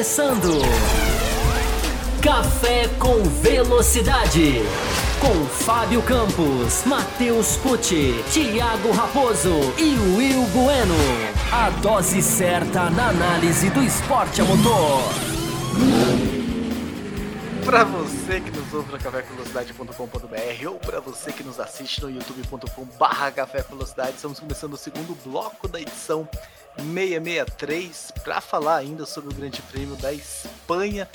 começando. Café com Velocidade. Com Fábio Campos, Matheus Pucci, Thiago Raposo e Will Bueno. A dose certa na análise do esporte a motor. Para você que nos ouve no cafévelocidade.com.br ou para você que nos assiste no youtube.com/barra Café Velocidade, estamos começando o segundo bloco da edição 663 para falar ainda sobre o Grande Prêmio da Espanha.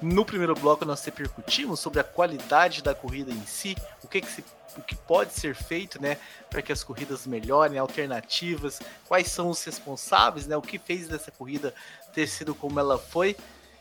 No primeiro bloco nós repercutimos sobre a qualidade da corrida em si, o que, que se, o que pode ser feito, né, para que as corridas melhorem, alternativas, quais são os responsáveis, né, o que fez dessa corrida ter sido como ela foi.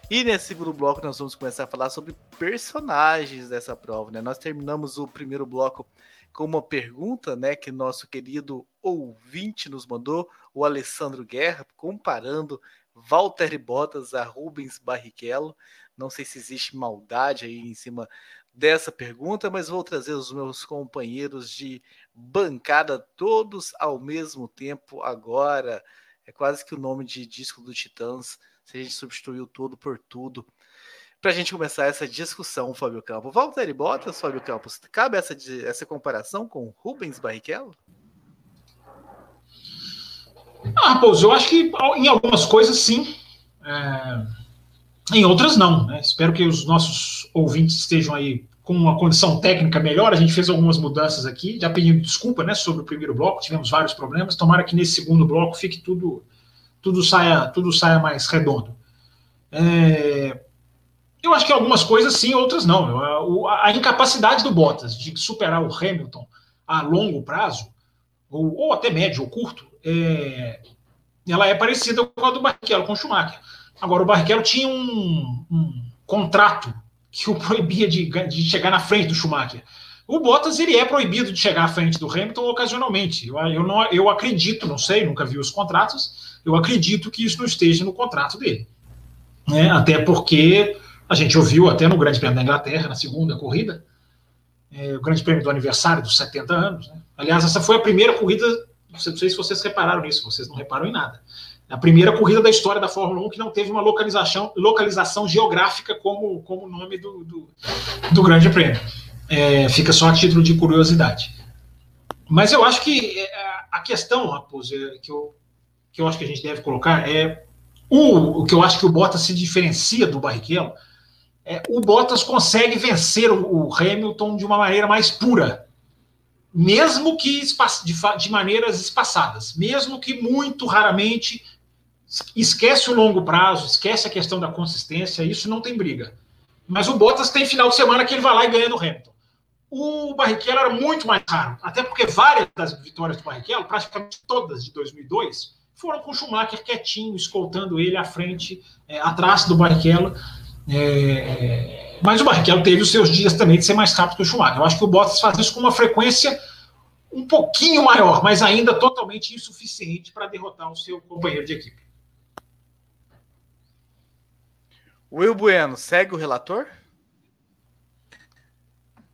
E nesse segundo bloco nós vamos começar a falar sobre personagens dessa prova, né? Nós terminamos o primeiro bloco com uma pergunta, né, que nosso querido ouvinte nos mandou, o Alessandro Guerra, comparando Valtteri Bottas a Rubens Barrichello. Não sei se existe maldade aí em cima dessa pergunta, mas vou trazer os meus companheiros de bancada todos ao mesmo tempo agora. É quase que o nome de disco do Titãs se a gente substituiu tudo por tudo. Para a gente começar essa discussão, Fábio Campos. Valtteri Bottas, Fábio Campos, cabe essa, essa comparação com Rubens Barrichello? Ah, Raposo, eu acho que em algumas coisas sim, é... em outras não. Né? Espero que os nossos ouvintes estejam aí com uma condição técnica melhor. A gente fez algumas mudanças aqui, já pedindo desculpa né, sobre o primeiro bloco, tivemos vários problemas. Tomara que nesse segundo bloco fique tudo tudo saia, tudo saia mais redondo. É, eu acho que algumas coisas sim, outras não. A, a, incapacidade do Bottas de superar o Hamilton a longo prazo, ou, ou até médio ou curto, é, ela é parecida com a do Barrichello, com o Schumacher. Agora, o Barrichello tinha um, um contrato que o proibia de, de chegar na frente do Schumacher. O Bottas ele é proibido de chegar à frente do Hamilton ocasionalmente. Eu, eu, não, eu acredito, não sei, nunca vi os contratos, eu acredito que isso não esteja no contrato dele. Né? Até porque a gente ouviu até no Grande Prêmio da Inglaterra, na segunda corrida, é, o Grande Prêmio do aniversário dos 70 anos. Né? Aliás, essa foi a primeira corrida, não sei se vocês repararam nisso, vocês não reparam em nada. A primeira corrida da história da Fórmula 1 que não teve uma localização, localização geográfica como, como nome do, do, do Grande Prêmio. É, fica só a título de curiosidade. Mas eu acho que é, a questão, Raposo, é, que eu que eu acho que a gente deve colocar é o, o que eu acho que o Bottas se diferencia do Barrichello. É, o Bottas consegue vencer o, o Hamilton de uma maneira mais pura, mesmo que de, de maneiras espaçadas, mesmo que muito raramente esquece o longo prazo, esquece a questão da consistência, isso não tem briga. Mas o Bottas tem final de semana que ele vai lá e ganha do Hamilton. O Barrichello era muito mais raro, até porque várias das vitórias do Barrichello, praticamente todas de 2002, foram com o Schumacher quietinho, escoltando ele à frente, é, atrás do Barrichello. É, mas o Barrichello teve os seus dias também de ser mais rápido que o Schumacher. Eu acho que o Bottas faz isso com uma frequência um pouquinho maior, mas ainda totalmente insuficiente para derrotar o seu companheiro de equipe. Will Bueno, segue o relator?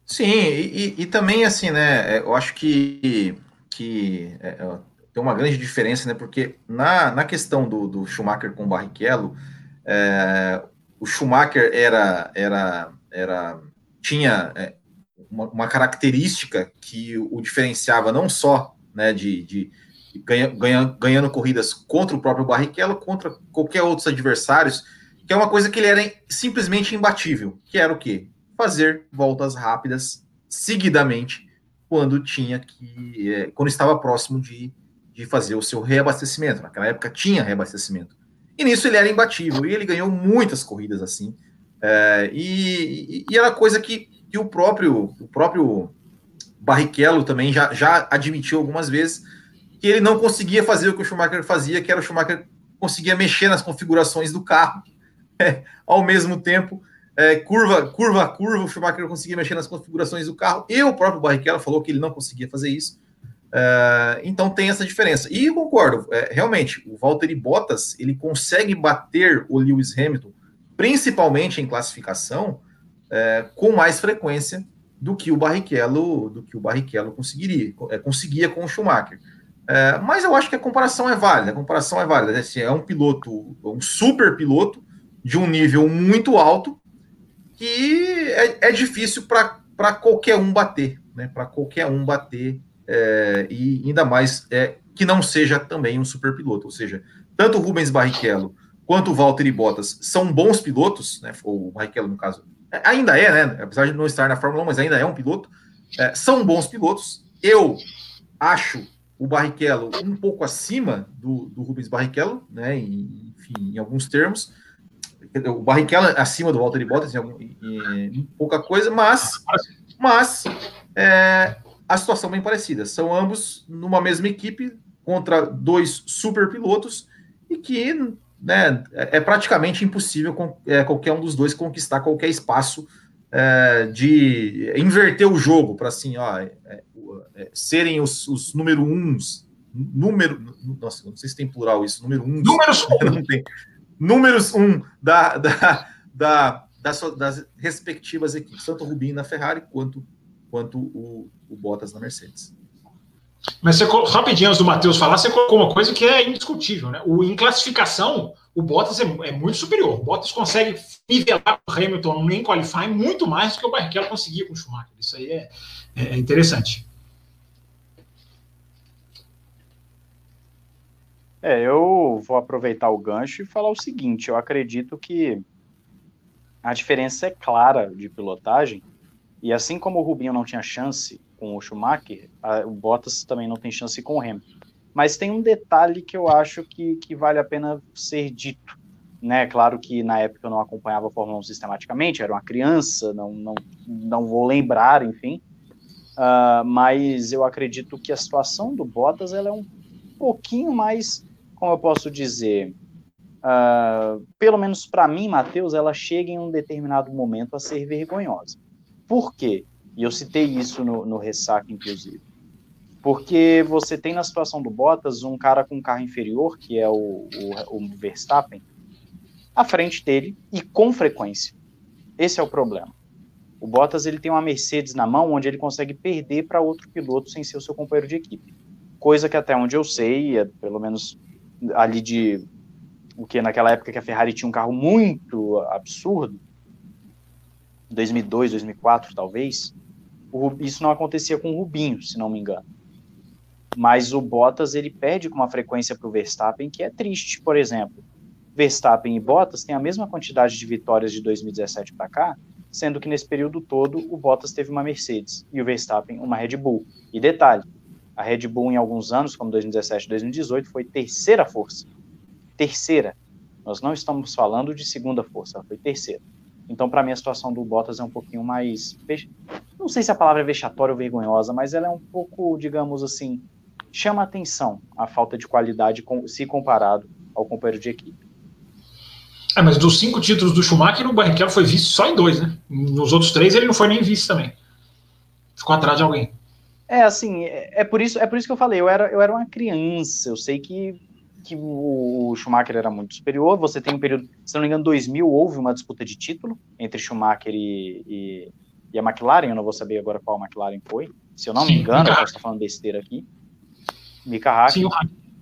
Sim, e, e, também assim, né? Eu acho que, que é, tem uma grande diferença, né? Porque na, na questão do, do Schumacher com o Barrichello, é, o Schumacher era, era, era tinha é, uma, uma, característica que o diferenciava não só né, de, de ganha, ganha, ganhando corridas contra o próprio Barrichello, contra qualquer outros adversários, que é uma coisa que ele era simplesmente imbatível, que era o quê? Fazer voltas rápidas seguidamente quando tinha que, é, quando estava próximo de de fazer o seu reabastecimento. Naquela época tinha reabastecimento. E nisso ele era imbatível. E ele ganhou muitas corridas assim. É, e, e, era coisa que, que o próprio o próprio Barrichello também já, já admitiu algumas vezes que ele não conseguia fazer o que o Schumacher fazia, que era o Schumacher conseguia mexer nas configurações do carro é, ao mesmo tempo. É, curva, curva a curva, o Schumacher conseguia mexer nas configurações do carro, e o próprio Barrichello falou que ele não conseguia fazer isso. Uh, então tem essa diferença. E concordo, é, realmente, o Valtteri Bottas ele consegue bater o Lewis Hamilton, principalmente em classificação, é, com mais frequência do que o Barrichello, do que o Barrichello conseguiria, é, conseguia com o Schumacher. É, mas eu acho que a comparação é válida, a comparação é válida. Né? Assim, é um piloto, um super piloto, de um nível muito alto que é, é difícil para qualquer um bater, né? Para qualquer um bater, é, e ainda mais é, que não seja também um super piloto. Ou seja, tanto o Rubens Barrichello quanto o Valtteri Bottas são bons pilotos, né? O Barrichello, no caso, é, ainda é, né? Apesar de não estar na Fórmula 1, mas ainda é um piloto. É, são bons pilotos. Eu acho o Barrichello um pouco acima do, do Rubens Barrichello, né? Em, enfim, em alguns termos. O Barrichello acima do Valtteri Bottas em, em, em pouca coisa, mas, mas é, a situação bem parecida. São ambos numa mesma equipe contra dois super pilotos e que né, é, é praticamente impossível com, é, qualquer um dos dois conquistar qualquer espaço é, de inverter o jogo para assim, ó, é, é, serem os, os número uns, número, nossa, não sei se tem plural isso, número um, números não tem, números um da, da, da, das, das respectivas equipes, tanto o Rubinho na Ferrari quanto quanto o, o Bottas na Mercedes. Mas você, rapidinho antes do Matheus falar, você colocou uma coisa que é indiscutível, né? O, em classificação, o Bottas é, é muito superior. O Bottas consegue nivelar o Hamilton em qualifying muito mais do que o Barrichello conseguia com o Schumacher. Isso aí é, é, é interessante. É, eu vou aproveitar o gancho e falar o seguinte: eu acredito que a diferença é clara de pilotagem, e assim como o Rubinho não tinha chance com o Schumacher, a, o Bottas também não tem chance com o Hamilton. Mas tem um detalhe que eu acho que, que vale a pena ser dito. Né? Claro que na época eu não acompanhava a Fórmula 1 sistematicamente, era uma criança, não, não, não vou lembrar, enfim. Uh, mas eu acredito que a situação do Bottas ela é um pouquinho mais, como eu posso dizer, uh, pelo menos para mim, Matheus, ela chega em um determinado momento a ser vergonhosa. Por quê? E eu citei isso no, no ressaca, inclusive. Porque você tem na situação do Bottas um cara com um carro inferior, que é o, o, o Verstappen, à frente dele e com frequência. Esse é o problema. O Bottas ele tem uma Mercedes na mão onde ele consegue perder para outro piloto sem ser o seu companheiro de equipe. Coisa que até onde eu sei, é, pelo menos ali de o que naquela época que a Ferrari tinha um carro muito absurdo, 2002, 2004 talvez, isso não acontecia com o Rubinho, se não me engano. Mas o Bottas ele perde com uma frequência para o Verstappen que é triste, por exemplo. Verstappen e Bottas têm a mesma quantidade de vitórias de 2017 para cá, sendo que nesse período todo o Bottas teve uma Mercedes e o Verstappen uma Red Bull. E detalhe, a Red Bull em alguns anos, como 2017 e 2018, foi terceira força. Terceira. Nós não estamos falando de segunda força, foi terceira. Então, para mim, a situação do Bottas é um pouquinho mais. Não sei se a palavra é vexatória ou vergonhosa, mas ela é um pouco, digamos assim, chama atenção a falta de qualidade se comparado ao companheiro de equipe. É, mas dos cinco títulos do Schumacher, o Barrichello foi visto só em dois, né? Nos outros três ele não foi nem visto também. Ficou atrás de alguém. É, assim, é, é por isso, é por isso que eu falei, eu era, eu era uma criança, eu sei que que o Schumacher era muito superior. Você tem um período, se não me engano, 2000 houve uma disputa de título entre Schumacher e, e, e, a McLaren. Eu não vou saber agora qual a McLaren foi. Se eu não Sim, me engano, eu posso estar falando besteira aqui. Mika Hakkinen.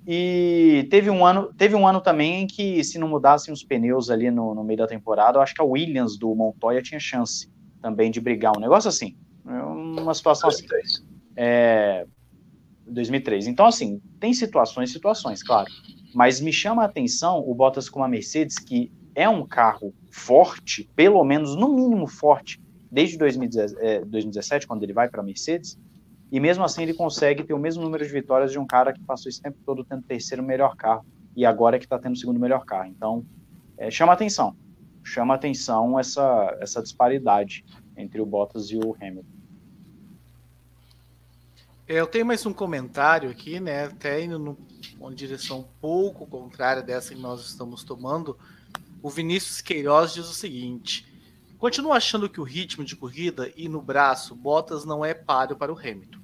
E teve um ano, teve um ano também em que se não mudassem os pneus ali no, no meio da temporada, eu acho que a Williams do Montoya tinha chance também de brigar um negócio assim, uma situação assim. É, 2003. Então, assim, tem situações situações, claro. Mas me chama a atenção o Bottas com uma Mercedes, que é um carro forte, pelo menos, no mínimo forte, desde 2017, quando ele vai para a Mercedes, e mesmo assim ele consegue ter o mesmo número de vitórias de um cara que passou esse tempo todo tendo terceiro melhor carro, e agora é que está tendo o segundo melhor carro. Então, é, chama atenção. Chama atenção essa, essa disparidade entre o Bottas e o Hamilton. É, eu tenho mais um comentário aqui, né? Até indo numa direção um pouco contrária dessa que nós estamos tomando. O Vinícius Queiroz diz o seguinte: continuo achando que o ritmo de corrida e no braço, Bottas não é páreo para o Hamilton.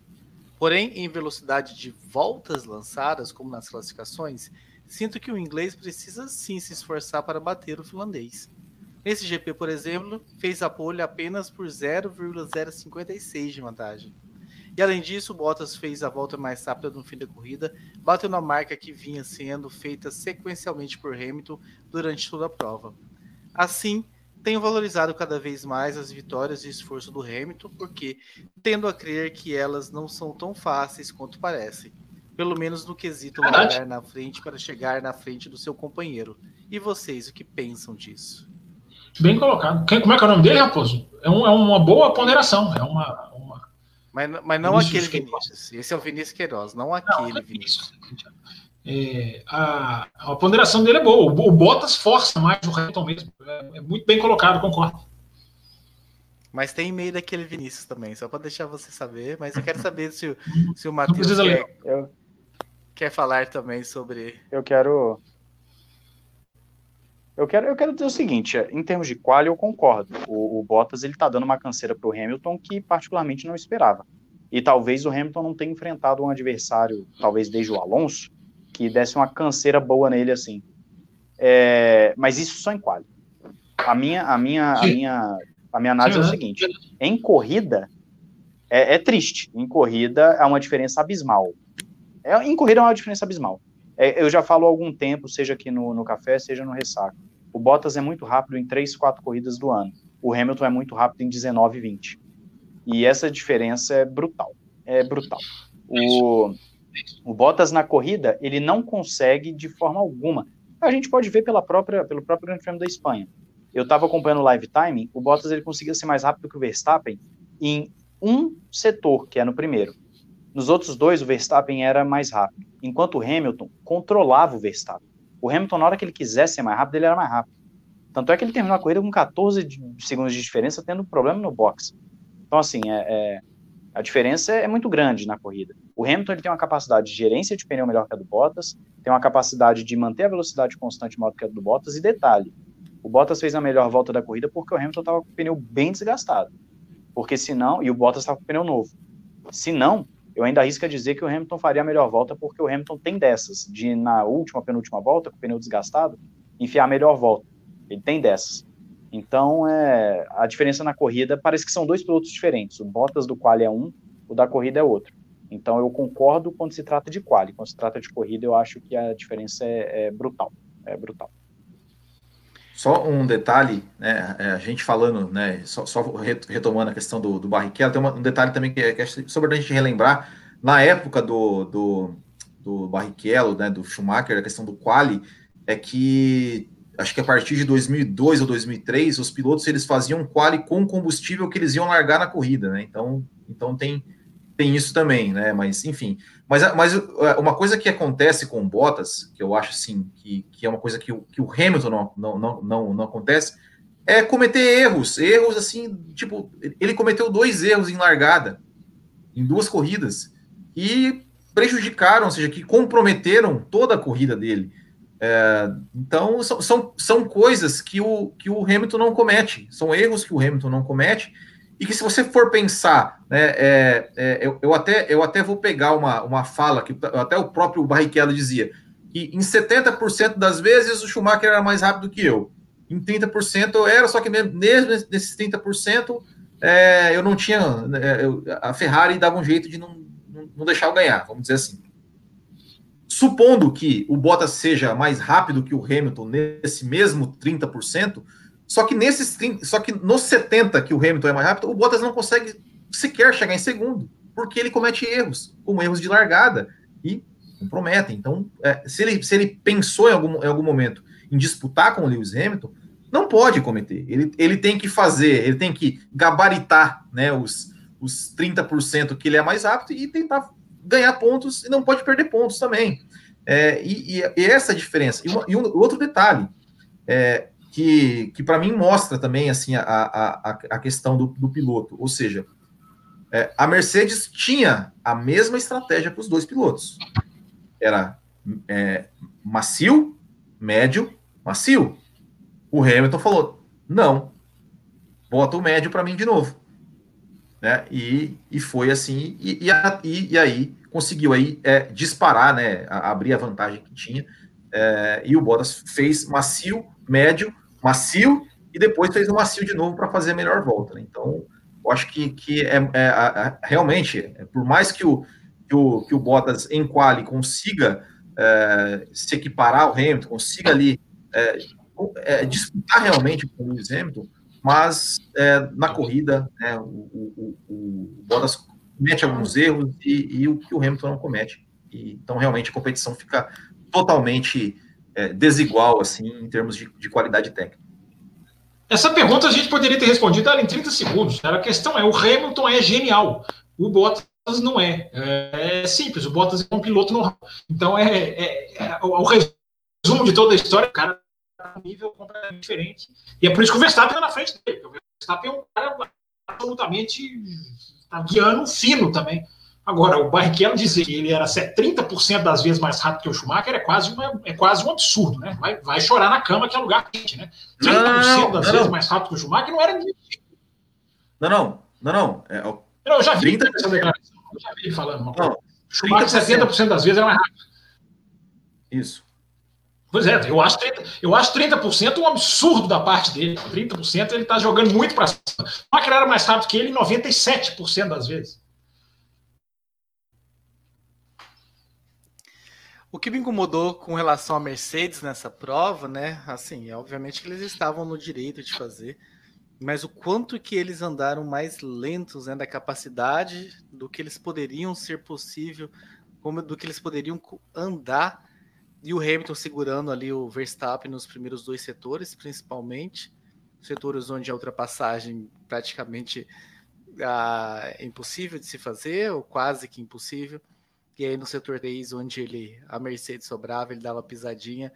Porém, em velocidade de voltas lançadas, como nas classificações, sinto que o inglês precisa sim se esforçar para bater o finlandês. Nesse GP, por exemplo, fez a pole apenas por 0,056 de vantagem. E além disso, Bottas fez a volta mais rápida no fim da corrida, batendo a marca que vinha sendo feita sequencialmente por Hamilton durante toda a prova. Assim, tenho valorizado cada vez mais as vitórias e esforço do Hamilton, porque tendo a crer que elas não são tão fáceis quanto parecem. Pelo menos no quesito largar na frente para chegar na frente do seu companheiro. E vocês, o que pensam disso? Bem colocado. Como é que é o nome dele, Raposo? É, um, é uma boa ponderação. É uma. Mas, mas não Vinícius aquele Vinícius. Esse é o Vinícius Queiroz, não aquele não, é Vinícius. É, a, a, ponderação dele é boa. O, o Bottas força mais o Hamilton mesmo. É, é, muito bem colocado, concordo. Mas tem e-mail daquele Vinícius também, só para deixar você saber. Mas eu quero saber se, o, se o Matheus quer, eu... quer falar também sobre. Eu quero. Eu quero, eu quero dizer o seguinte, em termos de qual eu concordo. O, o Bottas ele tá dando uma canseira para o Hamilton que particularmente não esperava. E talvez o Hamilton não tenha enfrentado um adversário, talvez desde o Alonso, que desse uma canseira boa nele assim. É, mas isso só em quali. A minha, a minha, a minha, a minha análise é o seguinte: em corrida é, é, triste. Em corrida é uma diferença abismal. É, em corrida é uma diferença abismal. É, eu já falo há algum tempo, seja aqui no, no café, seja no ressaca. O Bottas é muito rápido em 3, 4 corridas do ano. O Hamilton é muito rápido em 19, 20. E essa diferença é brutal. É brutal. O, o Bottas na corrida, ele não consegue de forma alguma. A gente pode ver pela própria, pelo próprio Grande Prêmio da Espanha. Eu estava acompanhando o live timing, o Bottas ele conseguia ser mais rápido que o Verstappen em um setor, que é no primeiro. Nos outros dois, o Verstappen era mais rápido, enquanto o Hamilton controlava o Verstappen. O Hamilton, na hora que ele quisesse ser mais rápido, ele era mais rápido. Tanto é que ele terminou a corrida com 14 segundos de diferença, tendo problema no box. Então, assim, é, é a diferença é muito grande na corrida. O Hamilton ele tem uma capacidade de gerência de pneu melhor que a do Bottas, tem uma capacidade de manter a velocidade constante maior que a do Bottas, e detalhe, o Bottas fez a melhor volta da corrida porque o Hamilton estava com o pneu bem desgastado. Porque senão, e o Bottas estava com o pneu novo. Se não, eu ainda arrisco a dizer que o Hamilton faria a melhor volta porque o Hamilton tem dessas, de na última, penúltima volta, com o pneu desgastado, enfiar a melhor volta. Ele tem dessas. Então, é, a diferença na corrida parece que são dois pilotos diferentes. O Bottas do quali é um, o da corrida é outro. Então, eu concordo quando se trata de quali. Quando se trata de corrida, eu acho que a diferença é, é brutal. É brutal. Só um detalhe, né, é, a gente falando, né, só, só retomando a questão do, do Barrichello, tem uma, um detalhe também que é, que é sobre a gente relembrar, na época do, do, do Barrichello, né, do Schumacher, a questão do quali, é que acho que a partir de 2002 ou 2003, os pilotos eles faziam quali com combustível que eles iam largar na corrida, né? Então, então tem, tem isso também, né? Mas enfim, mas, mas é, uma coisa que acontece com Bottas, que eu acho assim que, que é uma coisa que, o, que o Hamilton não, não, não, não, não acontece, é cometer erros, erros assim, tipo, ele cometeu dois erros em largada, em duas corridas, e prejudicaram, ou seja, que comprometeram toda a corrida dele. É, então, são, são, são coisas que o, que o Hamilton não comete, são erros que o Hamilton não comete, e que se você for pensar, né, é, é, eu, eu, até, eu até vou pegar uma, uma fala que até o próprio Barrichello dizia, que em 70% das vezes o Schumacher era mais rápido que eu, em 30% eu era, só que mesmo nesses 30% é, eu não tinha, é, eu, a Ferrari dava um jeito de não, não deixar eu ganhar, vamos dizer assim. Supondo que o Bottas seja mais rápido que o Hamilton nesse mesmo 30%, só que nesses 30, só que nos 70 que o Hamilton é mais rápido, o Bottas não consegue sequer chegar em segundo, porque ele comete erros, como erros de largada e comprometem. Então, é, se, ele, se ele pensou em algum, em algum momento em disputar com o Lewis Hamilton, não pode cometer. Ele, ele tem que fazer, ele tem que gabaritar né, os, os 30% que ele é mais rápido e tentar ganhar pontos e não pode perder pontos também. É, e, e, essa diferença. E, uma, e um, outro detalhe é, que, que para mim mostra também assim a, a, a questão do, do piloto, ou seja, é, a Mercedes tinha a mesma estratégia para os dois pilotos. Era é, macio, médio, macio. O Hamilton falou: não, bota o médio para mim de novo. Né? E, e foi assim, e, e, e aí conseguiu aí é, disparar, né, a, abrir a vantagem que tinha, é, e o Bottas fez macio, médio, macio, e depois fez o macio de novo para fazer a melhor volta. Né? Então, eu acho que, que é, é realmente, é, por mais que o, que o, que o Bottas em quali consiga é, se equiparar ao Hamilton, consiga ali é, é, disputar realmente com o Lewis Hamilton, mas é, na corrida né, o, o, o, Bottas comete alguns erros e, e o que o Hamilton não comete. E, então, realmente, a competição fica totalmente é, desigual, assim, em termos de, de, qualidade técnica. Essa pergunta a gente poderia ter respondido ela em 30 segundos. A questão é, o Hamilton é genial, o Bottas não é. É, é simples, o Bottas é um piloto normal. Então, é, é, é o, o resumo de toda a história, o cara tá um nível completamente diferente. E é por isso que o Verstappen está na frente dele. O Verstappen é um cara absolutamente tá guiando fino também. Agora, o Barrichello dizer que ele era 30% das vezes mais rápido que o Schumacher é quase, uma, é quase um absurdo, né? Vai, vai chorar na cama que é lugar quente, né? 30% não, das não, vezes não. mais rápido que o Schumacher não era Não, não, não, não. É, eu já vi 30... essa declaração. Eu já vi ele falando uma coisa. Não, Schumacher 70% das vezes era mais rápido. Isso. Pois é, eu acho, 30, eu acho 30% um absurdo da parte dele. 30% ele está jogando muito para cima. O Schumacher era mais rápido que ele 97% das vezes. O que me incomodou com relação à Mercedes nessa prova, né? Assim, obviamente que eles estavam no direito de fazer, mas o quanto que eles andaram mais lentos né, da capacidade do que eles poderiam ser possível, como do que eles poderiam andar, e o Hamilton segurando ali o Verstappen nos primeiros dois setores, principalmente, setores onde a ultrapassagem praticamente ah, é impossível de se fazer, ou quase que impossível. E aí no setor 10, onde ele a Mercedes sobrava, ele dava pisadinha.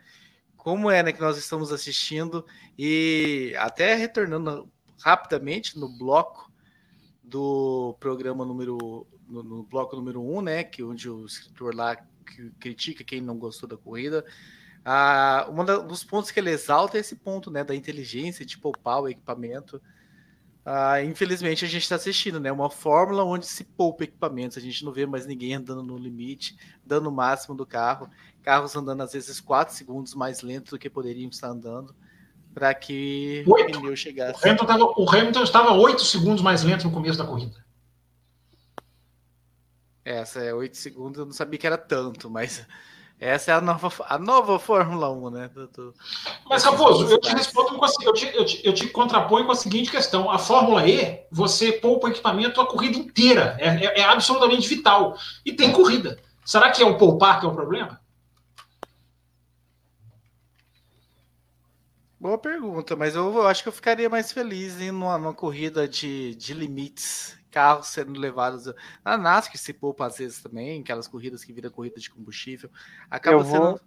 Como é né, que nós estamos assistindo e até retornando rapidamente no bloco do programa número no, no bloco número 1, um, né, que onde o escritor lá critica quem não gostou da corrida. Ah, um dos pontos que ele exalta é esse ponto, né, da inteligência de poupar o equipamento ah, infelizmente a gente está assistindo, né? Uma fórmula onde se poupa equipamentos, a gente não vê mais ninguém andando no limite, dando o máximo do carro, carros andando às vezes 4 segundos mais lento do que poderiam estar andando, para que o pneu chegasse. O Hamilton, tava, o Hamilton estava 8 segundos mais lento no começo da corrida. Essa é 8 segundos, eu não sabia que era tanto, mas essa é a nova, a nova Fórmula 1, né? Do, do, Mas, Raposo, eu te respondo com a, eu te, eu, te, eu te contraponho com a seguinte questão: a Fórmula E, você poupa o equipamento a corrida inteira. É, é, é, absolutamente vital. E tem corrida. Será que é o poupar que é o problema? Boa pergunta, mas eu, eu acho que eu ficaria mais feliz em numa, numa corrida de, de limites carros sendo levados. Na NASCAR se poupa às vezes também, aquelas corridas que viram corrida de combustível. Acaba eu sendo. Vou...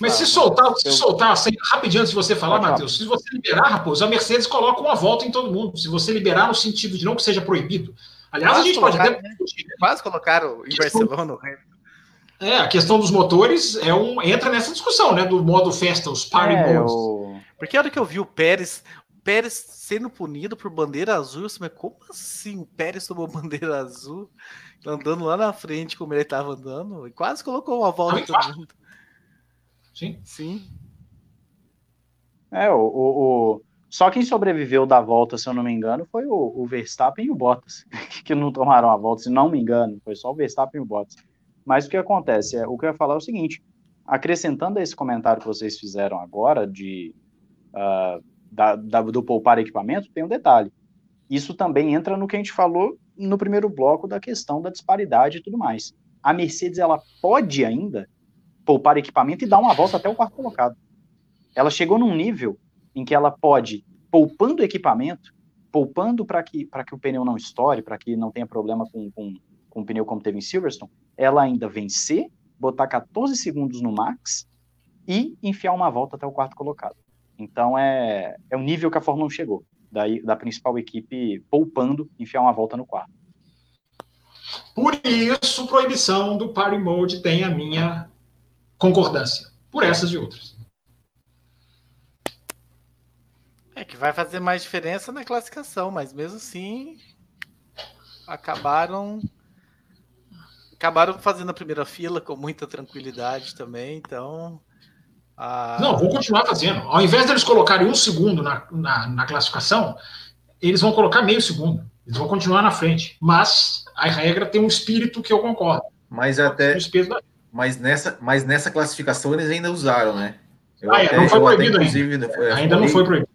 Mas se soltar, se eu... soltar assim, rapidinho antes de você falar, Matheus, se você liberar, Raposo, a Mercedes coloca uma volta em todo mundo. Se você liberar no sentido de não que seja proibido. Aliás, quase a gente pode até. Né? Quase colocaram em Barcelona. É, a questão dos motores é um, entra nessa discussão, né? Do modo festa, os party é, modes. Eu... Porque a hora que eu vi o Pérez, Pérez sendo punido por bandeira azul. Mas como assim o Pérez tomou bandeira azul? Andando lá na frente como ele estava andando. E quase colocou uma volta todo mundo. Sim. Sim. É, o, o, o, Só quem sobreviveu da volta, se eu não me engano, foi o, o Verstappen e o Bottas, que não tomaram a volta, se não me engano. Foi só o Verstappen e o Bottas. Mas o que acontece? É, o que eu ia falar é o seguinte: acrescentando a esse comentário que vocês fizeram agora, de uh, da, da, do poupar equipamento, tem um detalhe. Isso também entra no que a gente falou no primeiro bloco da questão da disparidade e tudo mais. A Mercedes ela pode ainda poupar equipamento e dar uma volta até o quarto colocado. Ela chegou num nível em que ela pode, poupando equipamento, poupando para que, que o pneu não estoure, para que não tenha problema com, com, com o pneu como teve em Silverstone, ela ainda vencer, botar 14 segundos no max e enfiar uma volta até o quarto colocado. Então é, é o nível que a Fórmula 1 chegou, daí, da principal equipe poupando, enfiar uma volta no quarto. Por isso, proibição do Party Mode tem a minha concordância, por essas e outras. É que vai fazer mais diferença na classificação, mas mesmo assim acabaram acabaram fazendo a primeira fila com muita tranquilidade também, então ah... Não, vou continuar fazendo. Ao invés deles colocarem um segundo na, na, na, classificação, eles vão colocar meio segundo. Eles vão continuar na frente. Mas a regra tem um espírito que eu concordo. Mas até. Mas nessa, mas nessa classificação eles ainda usaram, né? Eu, ah, é, não foi proibido até, ainda. É, ainda falei, não foi proibido.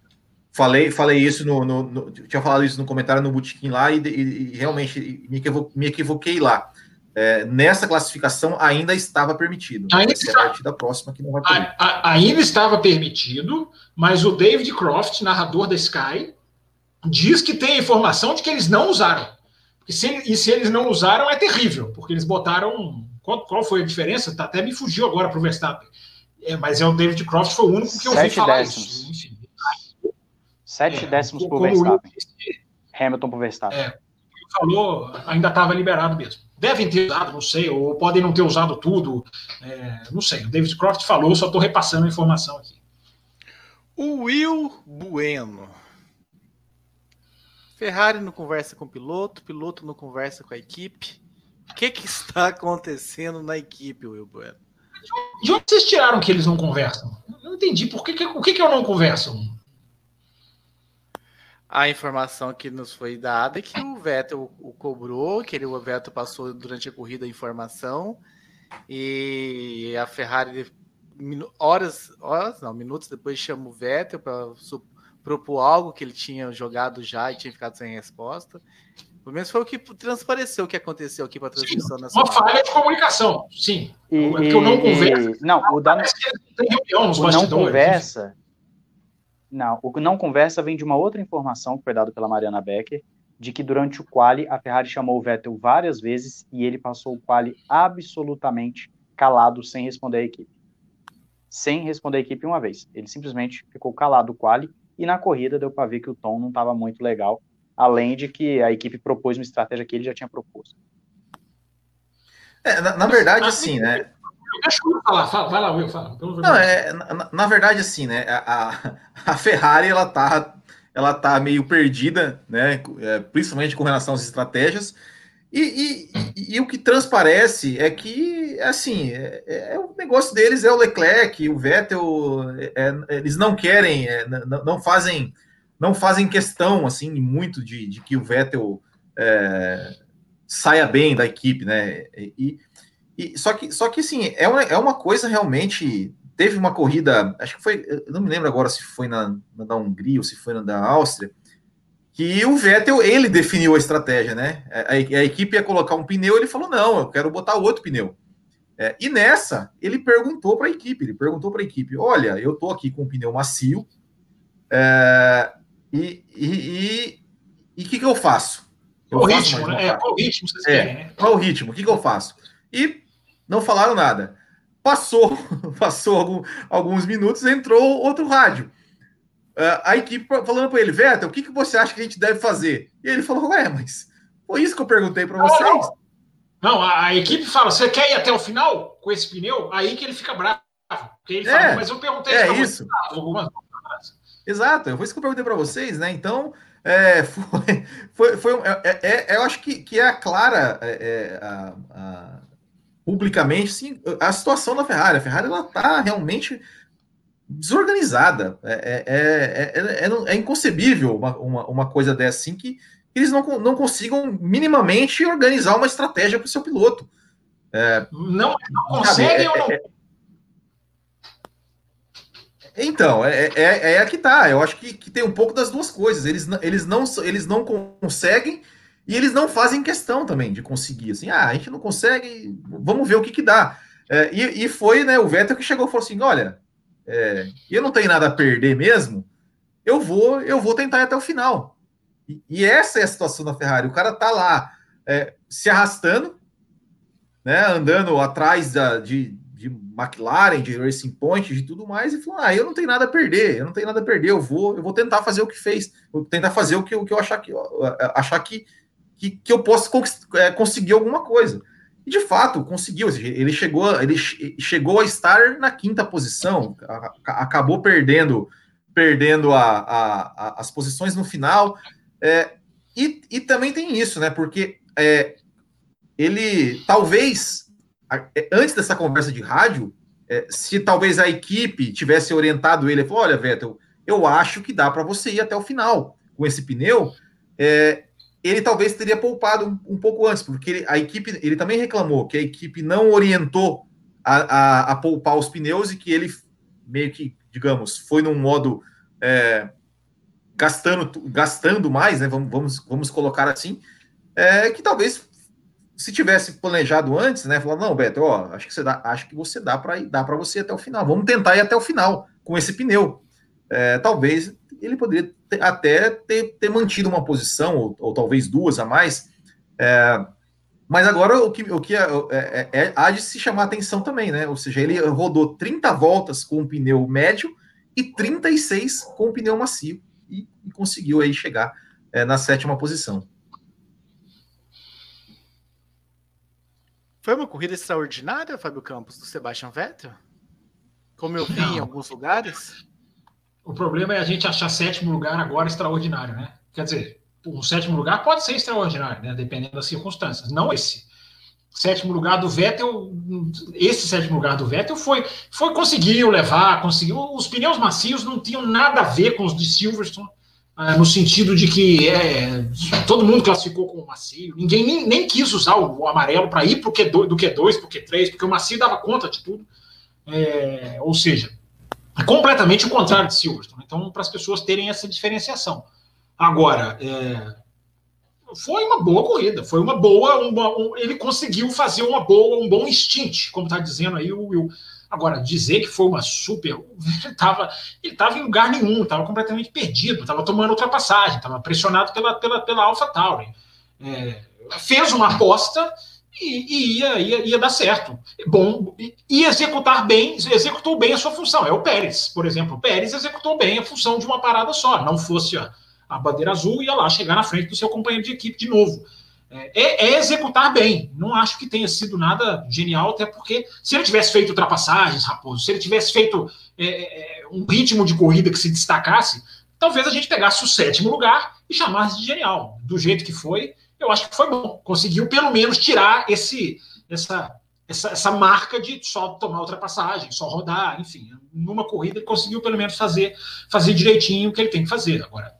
Falei, falei isso no, no, no, Tinha falado isso no comentário no Botequim lá e, e, e realmente me, equivo, me equivoquei lá. É, nessa classificação ainda estava permitido. Ainda está, a partida próxima que não vai poder. A, a, ainda estava permitido, mas o David Croft, narrador da Sky, diz que tem a informação de que eles não usaram. E se, e se eles não usaram, é terrível, porque eles botaram. Qual, qual foi a diferença? Tá, até me fugiu agora para o Verstappen. É, mas é o David Croft foi o único que eu ouvi falar décimos. isso. Enfim. Sete é, décimos para o Verstappen. Hamilton para o Verstappen. É, falou, ainda estava liberado mesmo. Devem ter usado, não sei, ou podem não ter usado tudo, é, não sei. O David Croft falou, só estou repassando a informação aqui. O Will Bueno. Ferrari não conversa com o piloto, piloto não conversa com a equipe. O que, que está acontecendo na equipe, Will Bueno? De onde vocês tiraram que eles não conversam? Eu não entendi. Por que, que, o que, que eu não converso? A informação que nos foi dada é que o Vettel o cobrou, que ele, o Vettel passou durante a corrida a informação e a Ferrari horas, horas não, minutos depois chama o Vettel para propor algo que ele tinha jogado já e tinha ficado sem resposta. Pelo menos foi o que transpareceu o que aconteceu aqui para a transmissão sim, nacional. Uma falha de comunicação, sim. E, é porque eu não converso. Não, o da o não conversa. Não, o não conversa vem de uma outra informação que foi dada pela Mariana Becker, de que durante o quali a Ferrari chamou o Vettel várias vezes e ele passou o quali absolutamente calado, sem responder à equipe. Sem responder à equipe uma vez. Ele simplesmente ficou calado o quali e na corrida deu para ver que o tom não estava muito legal, além de que a equipe propôs uma estratégia que ele já tinha proposto. É, na, na, verdade, assim, né? Deixa eu falar, fala, vai lá, Will, fala. Não, é, na, na, verdade, assim, né? A, a Ferrari, ela tá, ela tá meio perdida, né? É, principalmente com relação às estratégias. E, e, e, o que transparece é que, assim, é, é, é, o negócio deles é o Leclerc, o Vettel, é, é eles não querem, não, não, fazem, não fazem questão, assim, muito de, de que o Vettel saia bem da equipe, né? E, só que, só que, assim, é uma, é uma coisa realmente. Teve uma corrida, acho que foi, não me lembro agora se foi na, na da Hungria ou se foi na da Áustria, que o Vettel, ele definiu a estratégia, né? A, a, equipe ia colocar um pneu, ele falou, não, eu quero botar outro pneu. É, e nessa, ele perguntou para a equipe, ele perguntou para a equipe, olha, eu tô aqui com um pneu macio, é, e o e, e, que, que eu faço? Eu qual faço ritmo, né? É, qual ritmo vocês é, querem, né? Qual o ritmo? O que, que eu faço? E não falaram nada. Passou, passou algum, alguns minutos, entrou outro rádio. Uh, a equipe falando para ele, Vettel, o que, que você acha que a gente deve fazer? E ele falou, ué, mas foi isso que eu perguntei para vocês. Não, a, a, equipe fala, você quer ir até o final com esse pneu? Aí que ele fica bravo. Porque ele fala, é, mas eu perguntei é isso. algumas Exato, foi isso que eu perguntei para vocês, né? Então, é, foi, foi, foi é, é, é, eu acho que, que é a clara é, é, a, publicamente sim, a situação da Ferrari. A Ferrari ela está realmente desorganizada. É, é, é, é, inconcebível uma, uma, uma, coisa dessa assim que eles não, não consigam minimamente organizar uma estratégia para o seu piloto. não, não conseguem ou não? Então, é, é, é que tá. Eu acho que, que tem um pouco das duas coisas. Eles, eles, não, eles não conseguem e eles não fazem questão também de conseguir. Assim, ah, a gente não consegue, vamos ver o que, que dá. É, e, e foi né, o Vettel que chegou e falou assim: olha, é, eu não tenho nada a perder mesmo, eu vou, eu vou tentar até o final. E, e essa é a situação da Ferrari. O cara tá lá é, se arrastando, né, andando atrás da, de, de McLaren, de Racing Point, de tudo mais, e falou: ah, eu não tenho nada a perder, eu não tenho nada a perder, eu vou, eu vou tentar fazer o que fez, vou tentar fazer o que, o que eu achar que, achar que, que, que eu possa é, conseguir alguma coisa. E de fato, conseguiu. Ele chegou, ele chegou a estar na quinta posição, acabou perdendo perdendo a, a, a, as posições no final. É, e, e também tem isso, né? Porque é, ele talvez é, antes dessa conversa de rádio, é, se talvez a equipe tivesse orientado ele, falou: olha, Vettel, eu acho que dá para você ir até o final com esse pneu. É, ele talvez teria poupado um, pouco antes, porque ele, a equipe, ele também reclamou que a equipe não orientou a, a, a, poupar os pneus e que ele meio que digamos, foi num modo é, gastando, gastando mais, né? Vamos, vamos, vamos colocar assim, é, que talvez se tivesse planejado antes, né? Falar, não, Beto, ó, acho que você dá, acho que você dá para dá para você até o final. Vamos tentar ir até o final com esse pneu. É, talvez ele poderia ter, até ter, ter, mantido uma posição, ou, ou talvez duas a mais. É, mas agora o que, o que é, é, é, há de se chamar atenção também, né? Ou seja, ele rodou 30 voltas com o pneu médio e 36 com o pneu macio e, e conseguiu aí chegar é, na sétima posição. Foi uma corrida extraordinária, Fábio Campos, do Sebastian Vettel? Como eu vi Não. em alguns lugares? O problema é a gente achar sétimo lugar agora extraordinário, né? Quer dizer, um sétimo lugar pode ser extraordinário, né? Dependendo das circunstâncias. Não esse. Sétimo lugar do Vettel, esse sétimo lugar do Vettel foi, foi conseguiu levar, conseguiu. Os pneus macios não tinham nada a ver com os de Silverstone, ah, no sentido de que é, todo mundo classificou como macio, ninguém nem, nem quis usar o, o amarelo para ir pro Q2, do Q2 para o Q3, porque o macio dava conta de tudo. É, ou seja, é completamente o contrário de Silverstone. Então, para as pessoas terem essa diferenciação. Agora, é, foi uma boa corrida, foi uma boa, uma, um, ele conseguiu fazer uma boa, um bom instint, como está dizendo aí o Will. Agora, dizer que foi uma super. Ele estava ele tava em lugar nenhum, estava completamente perdido, estava tomando ultrapassagem, estava pressionado pela, pela, pela Alpha Tauri. É, fez uma aposta e, e ia, ia, ia, dar certo. Bom, e executar bem, executou bem a sua função. É o Pérez, por exemplo. O Pérez executou bem a função de uma parada só, não fosse a a bandeira azul, ia lá chegar na frente do seu companheiro de equipe de novo. É, é, executar bem. Não acho que tenha sido nada genial, até porque se ele tivesse feito ultrapassagens, Raposo, se ele tivesse feito é, é, é, um ritmo de corrida que se destacasse, talvez a gente pegasse o sétimo lugar e chamasse de genial. Do jeito que foi, eu acho que foi bom. Conseguiu pelo menos tirar esse, essa, essa, essa marca de só tomar ultrapassagem, só rodar, enfim. Numa corrida ele conseguiu pelo menos fazer, fazer direitinho o que ele tem que fazer. Agora,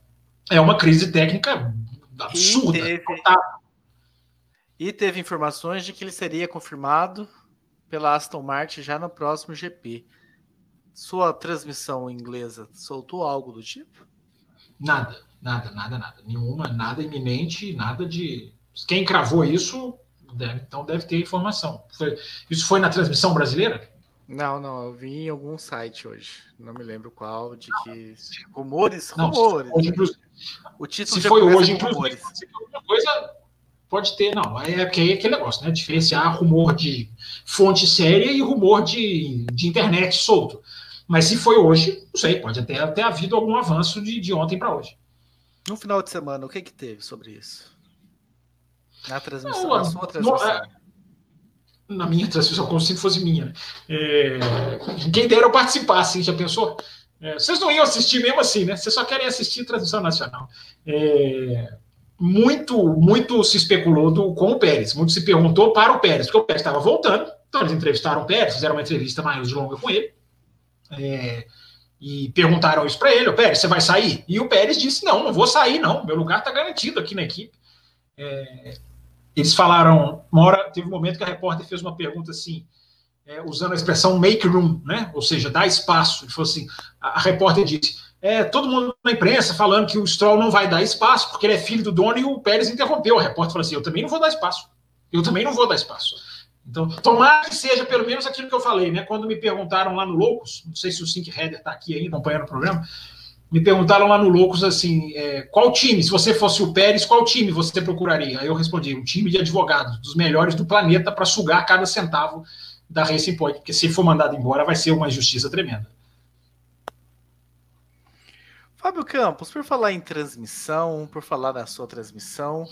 é uma crise técnica absurda. E teve, e teve informações de que ele seria confirmado pela Aston Martin já no próximo GP. Sua transmissão inglesa soltou algo do tipo? Nada, nada, nada, nada. Nenhuma, nada iminente, nada de. Quem cravou isso, deve, então deve ter informação. Foi, isso foi na transmissão brasileira? Não, não, eu vi em algum site hoje. Não me lembro qual, de que. Rumores, rumores. Não, o título se foi hoje, inclusive, se foi alguma coisa, pode ter, não. É porque aí é aquele negócio, né? Diferenciar rumor de fonte séria e rumor de, de internet solto. Mas se foi hoje, não sei, pode até ter havido algum avanço de, de ontem para hoje. No final de semana, o que que teve sobre isso? Na transmissão, não, na sua transmissão? Não, é, na minha transmissão, como se fosse minha. É, quem dera eu participar, assim, já pensou? É, vocês não iam assistir mesmo assim, né? Vocês só querem assistir transmissão nacional. É, muito, muito se especulou do, com o Pérez, muito se perguntou para o Pérez, porque o Pérez estava voltando, então eles entrevistaram o Pérez, fizeram uma entrevista mais longa com ele, é, e perguntaram isso para ele, o Pérez, você vai sair? E o Pérez disse, não, não vou sair, não, meu lugar está garantido aqui na equipe. É, eles falaram, uma hora, teve um momento que a repórter fez uma pergunta assim, é, usando a expressão make room, né? ou seja, dar espaço. Ele falou assim, a, a, repórter disse, é, todo mundo na imprensa falando que o Stroll não vai dar espaço, porque ele é filho do dono, e o Pérez interrompeu. A repórter falou assim, eu também não vou dar espaço. Eu também não vou dar espaço. Então, tomara que seja pelo menos aquilo que eu falei, né? Quando me perguntaram lá no Loucos, não sei se o Sink Header está aqui ainda acompanhando o programa, me perguntaram lá no Loucos assim, é, qual time, se você fosse o Pérez, qual time você procuraria? Aí eu respondi, um time de advogados, dos melhores do planeta, para sugar cada centavo da Racing Point, porque se for mandado embora vai ser uma injustiça tremenda. Fábio Campos, por falar em transmissão, por falar da sua transmissão.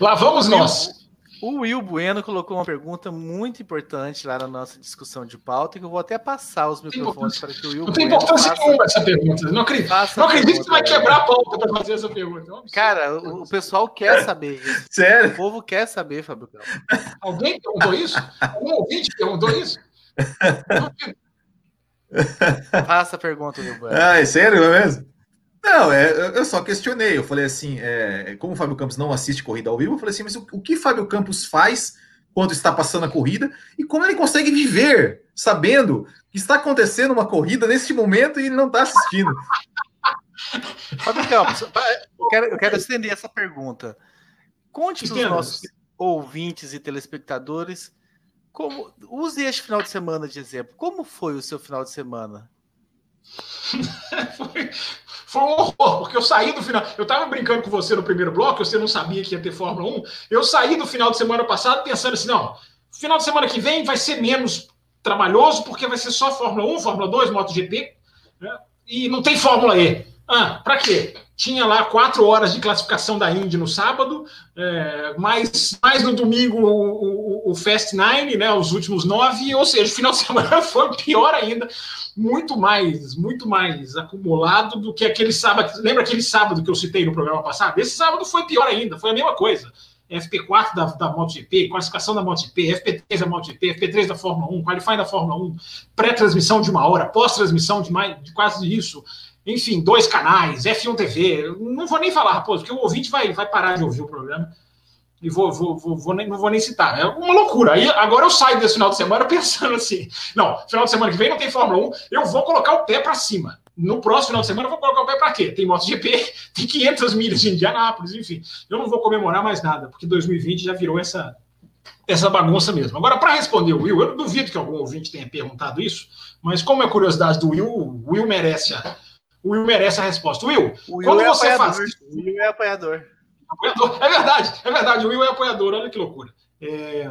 Lá vamos nós! O Will Bueno colocou uma pergunta muito importante lá na nossa discussão de pauta, que eu vou até passar os microfones para que o Will Não tem bueno importância faça... nenhuma essa pergunta. Não acredito, não acredito que você vai quebrar a pauta para fazer essa pergunta. É Cara, o, o, pessoal quer saber isso. Sério? O povo quer saber, Fábio Campos. Alguém perguntou isso? Algum ouvinte perguntou isso? Faça a pergunta, Will Bueno. Ah, é sério mesmo? Não, é, eu só questionei. Eu falei assim, é, como o Fábio Campos não assiste corrida ao vivo, eu falei assim, mas o, o que Fábio Campos faz quando está passando a corrida e como ele consegue viver sabendo que está acontecendo uma corrida neste momento e ele não está assistindo. Fábio Campos, eu quero, eu quero estender essa pergunta. Conte para os nossos ouvintes e telespectadores como use este final de semana de exemplo. Como foi o seu final de semana? foi, foi um horror, porque eu saí do final. Eu estava brincando com você no primeiro bloco, você não sabia que ia ter Fórmula 1. Eu saí do final de semana passado pensando assim: não, final de semana que vem vai ser menos trabalhoso, porque vai ser só Fórmula 1, Fórmula 2, MotoGP, né? e não tem Fórmula E. Ah, para quê? Tinha lá quatro horas de classificação da Indy no sábado, é, mais, mais no domingo o, o, o, Fast Nine, né, os últimos nove, ou seja, o final de semana foi pior ainda, muito mais, muito mais acumulado do que aquele sábado. Lembra aquele sábado que eu citei no programa passado? Esse sábado foi pior ainda, foi a mesma coisa. FP4 da, da MotoGP, classificação da MotoGP, FP3 da MotoGP, FP3 da Fórmula 1, Qualify da Fórmula 1, pré-transmissão de uma hora, pós-transmissão de mais de quase isso, enfim, dois canais, F1 TV, não vou nem falar, Raposo, porque o ouvinte vai, vai parar de ouvir o programa e vou, vou, vou, vou nem, não vou nem citar. É uma loucura. Aí, agora eu saio desse final de semana pensando assim: não, final de semana que vem não tem Fórmula 1, eu vou colocar o pé para cima. No próximo final de semana eu vou colocar o pé para quê? Tem MotoGP, tem 500 milhas de Indianápolis, enfim. Eu não vou comemorar mais nada, porque 2020 já virou essa, essa bagunça mesmo. Agora, para responder o Will, eu duvido que algum ouvinte tenha perguntado isso, mas como é curiosidade do Will, o Will merece a, o Will merece a resposta. Will, Will quando é você apoiador. faz. O Will é apoiador. apoiador. É verdade, é verdade. O Will é apoiador, olha que loucura. É...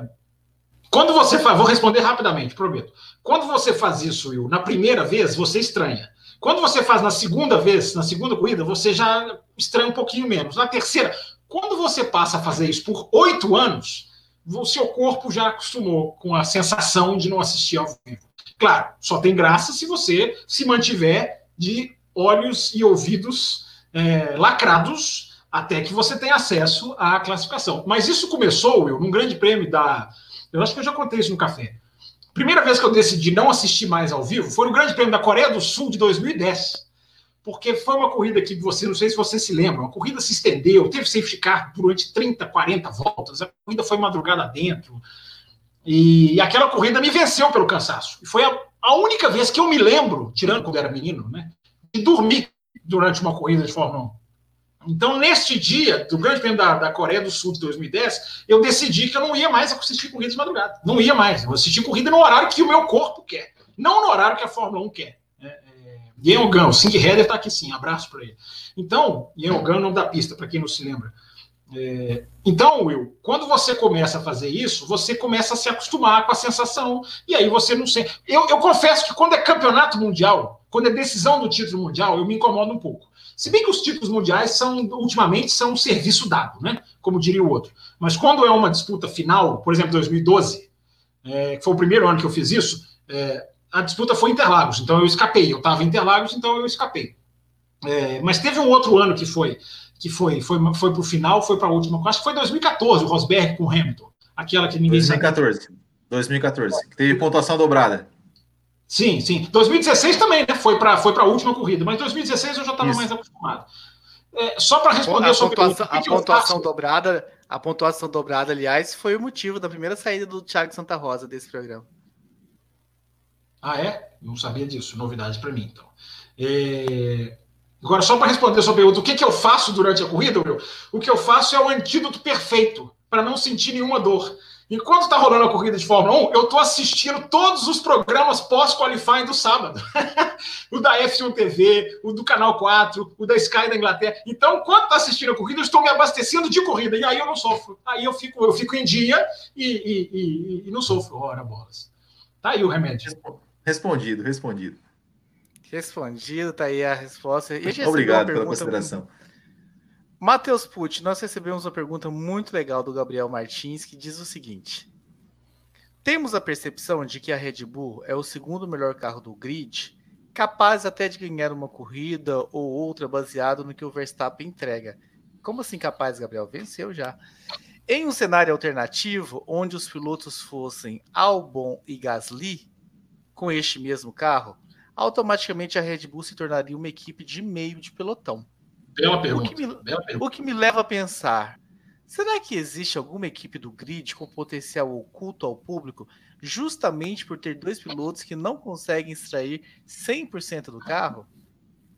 Quando você faz, vou responder rapidamente, prometo. Quando você faz isso, Will, na primeira vez, você estranha. Quando você faz na segunda vez, na segunda corrida, você já estranha um pouquinho menos. Na terceira, quando você passa a fazer isso por oito anos, o seu corpo já acostumou com a sensação de não assistir ao vivo. Claro, só tem graça se você se mantiver de olhos e ouvidos é, lacrados até que você tenha acesso à classificação. Mas isso começou, eu, num grande prêmio da. Eu acho que eu já contei isso no café. Primeira vez que eu decidi não assistir mais ao vivo foi no Grande Prêmio da Coreia do Sul de 2010. Porque foi uma corrida que você, não sei se você se lembra, uma corrida se estendeu, teve safety car durante 30, 40 voltas, a corrida foi madrugada dentro. E aquela corrida me venceu pelo cansaço. E foi a, a única vez que eu me lembro, tirando quando era menino, né, de dormir durante uma corrida de Fórmula 1. Então, neste dia do Grande Prêmio da, da, Coreia do Sul de 2010, eu decidi que eu não ia mais assistir corrida de madrugada. Não ia mais. Eu assisti corrida no horário que o meu corpo quer, não no horário que a Fórmula 1 quer. É, é... Ian o Sing Header está aqui sim, abraço para ele. Então, Ian Ogan o nome da pista, para quem não se lembra. É... Então, Will, quando você começa a fazer isso, você começa a se acostumar com a sensação, e aí você não sei. Eu, eu confesso que quando é campeonato mundial, quando é decisão do título mundial, eu me incomodo um pouco. Se bem que os títulos mundiais são, ultimamente, são um serviço dado, né? Como diria o outro. Mas quando é uma disputa final, por exemplo, 2012, é, que foi o primeiro ano que eu fiz isso, é, a disputa foi Interlagos, então eu escapei. Eu estava em Interlagos, então eu escapei. É, mas teve um outro ano que foi que foi foi foi para o final, foi para a última, acho que foi 2014, o Rosberg com o Hamilton, aquela que ninguém 2014. Sabe. 2014, que teve pontuação dobrada. Sim, sim. 2016 também, né? Foi para foi a última corrida, mas 2016 eu já estava mais acostumado. É, só para responder a, sua pontuação, a pontuação dobrada, a pontuação dobrada, aliás, foi o motivo da primeira saída do Thiago Santa Rosa desse programa. Ah, é? Não sabia disso, novidade para mim, então. É... Agora, só para responder a sua pergunta, o que, que eu faço durante a corrida, meu? O que eu faço é o antídoto perfeito para não sentir nenhuma dor. Enquanto está rolando a corrida de Fórmula 1, eu estou assistindo todos os programas pós-qualifying do sábado. o da F1 TV, o do Canal 4, o da Sky da Inglaterra. Então, enquanto está assistindo a corrida, eu estou me abastecendo de corrida. E aí eu não sofro. Aí eu fico, eu fico em dia e, e, e, e não sofro. Ora, bolas. Tá aí o remédio. Respondido, respondido. Respondido, tá aí a resposta. Obrigado pela consideração. Muito... Matheus Pucci, nós recebemos uma pergunta muito legal do Gabriel Martins que diz o seguinte: Temos a percepção de que a Red Bull é o segundo melhor carro do grid, capaz até de ganhar uma corrida ou outra baseado no que o Verstappen entrega. Como assim capaz, Gabriel? Venceu já. Em um cenário alternativo, onde os pilotos fossem Albon e Gasly, com este mesmo carro, automaticamente a Red Bull se tornaria uma equipe de meio de pelotão. Bela pergunta. O que, me, pergunta. o que me leva a pensar, Será que existe alguma equipe do grid com potencial oculto ao público, justamente por ter dois pilotos que não conseguem extrair 100% do carro?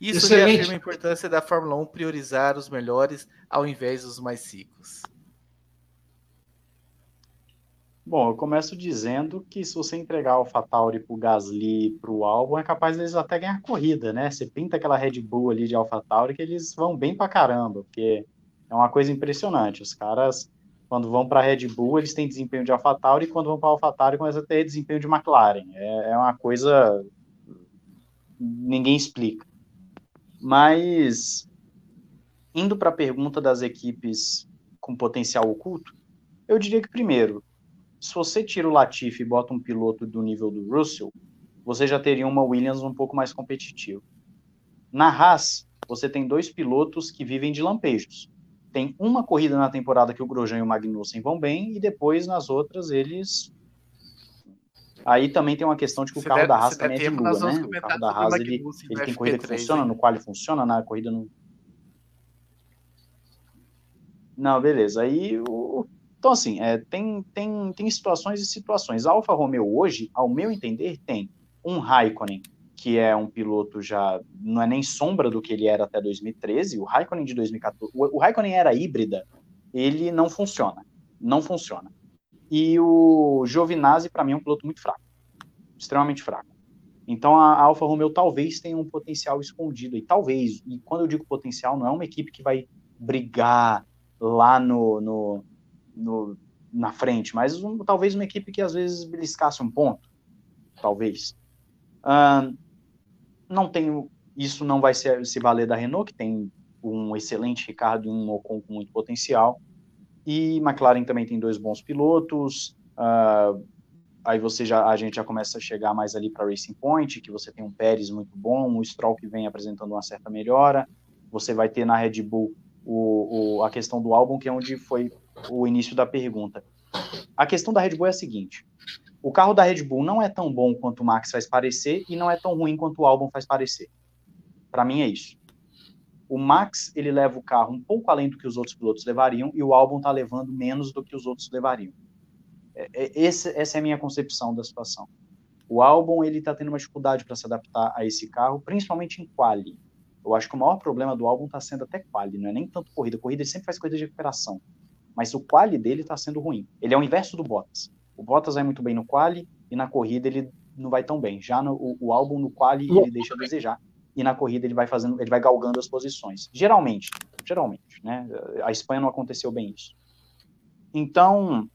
Isso Excelente. reafirma a importância da Fórmula 1 priorizar os melhores ao invés dos mais ricos. Bom, eu começo dizendo que se você entregar o AlphaTauri pro Gasly pro Albon, é capaz deles até ganhar corrida, né? Você pinta aquela Red Bull ali de AlphaTauri que eles vão bem pra caramba, porque é uma coisa impressionante. Os caras, quando vão para Red Bull, eles têm desempenho de AlphaTauri, e quando vão para AlphaTauri, começam a ter desempenho de McLaren. É, é uma coisa ninguém explica. Mas indo para a pergunta das equipes com potencial oculto, eu diria que primeiro, se você tira o Latifi e bota um piloto do nível do Russell, você já teria uma Williams um pouco mais competitiva. Na Haas, você tem dois pilotos que vivem de lampejos. Tem uma corrida na temporada que o Grosjean e o Magnussen vão bem, e depois nas outras eles. Aí também tem uma questão de que o carro der- da Haas também é de lua, né? O carro da Haas ele, ele tem corrida que FP3 funciona, ainda. no qual ele funciona, na corrida não. Não, beleza. Aí, o... então assim, é, tem, tem, tem situações e situações. A Alfa Romeo hoje, ao meu entender, tem um Raikkonen, que é um piloto já, não é nem sombra do que ele era até 2013, o Raikkonen de 2014, o, o Raikkonen era híbrida, ele não funciona, não funciona. E o Giovinazzi, para mim, é um piloto muito fraco, extremamente fraco. Então a Alfa Romeo talvez tenha um potencial escondido, e talvez, e quando eu digo potencial, não é uma equipe que vai brigar lá no, no, no- na frente, mas um- talvez uma equipe que às vezes beliscasse um ponto, talvez. Ahn, não tenho, isso não vai ser, se valer da Renault, que tem um excelente Ricardo e um Ocon com muito potencial, e McLaren também tem dois bons pilotos, ah, aí você já, a gente já começa a chegar mais ali para Racing Point, que você tem um Pérez muito bom, o Stroll que vem apresentando uma certa melhora, você vai ter na Red Bull o, o- a questão do álbum, que é onde foi o início da pergunta. A questão da Red Bull é a seguinte: o carro da Red Bull não é tão bom quanto o Max faz parecer e não é tão ruim quanto o álbum faz parecer. Para mim é isso. O Max ele leva o carro um pouco além do que os outros pilotos levariam e o álbum está levando menos do que os outros levariam. É- é- esse- essa é a minha concepção da situação. O álbum ele está tendo uma dificuldade para se adaptar a esse carro, principalmente em quali. Eu acho que o maior problema do álbum está sendo até quali, não é nem tanto corrida. Corrida ele sempre faz corrida de recuperação, mas o quali dele está sendo ruim. Ele é o inverso do Bottas. O Bottas vai muito bem no quali e na corrida ele não vai tão bem. Já no, o, o álbum no quali ele deixa a desejar e na corrida ele vai fazendo, ele vai galgando as posições. Geralmente, geralmente, né? A Espanha não aconteceu bem isso. Então,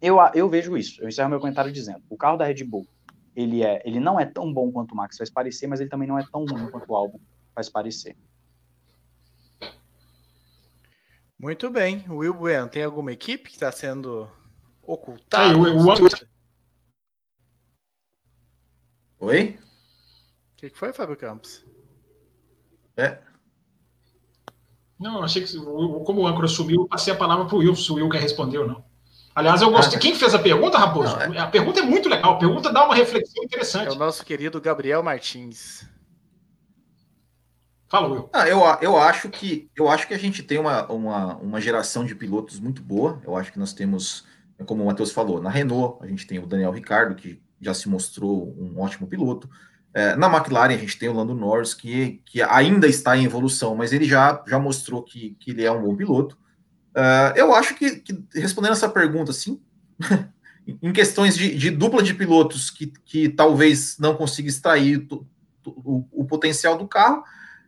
eu, eu vejo isso. Eu encerro meu comentário dizendo: o carro da Red Bull, ele é, ele não é tão bom quanto o Max faz parecer, mas ele também não é tão ruim quanto o álbum faz parecer. Muito bem. Will Bueno, tem alguma equipe que está sendo ocultada? o, o, O Oi? que que foi, Fábio Campos? É. Não, achei que o- como o âncora sumiu, eu passei a palavra para o Will, se o Will quer responder ou não. Aliás, eu gostei. Quem fez a pergunta, Raposo? Não, A pergunta é muito legal. A pergunta dá uma reflexão É interessante. o nosso querido Gabriel Martins. Fala, Will. Ah, eu, eu acho que eu acho que a gente tem uma, uma, uma geração de pilotos muito boa. Eu acho que nós temos, como o Matheus falou, na Renault a gente tem o Daniel Ricardo, que já se mostrou um ótimo piloto. É, na McLaren a gente tem o Lando Norris, que, que ainda está em evolução, mas ele já, já mostrou que, que ele é um bom piloto. É, eu acho que, que, respondendo essa pergunta, assim, em questões de, de dupla de pilotos que, que talvez não consiga extrair o, o, o potencial do carro,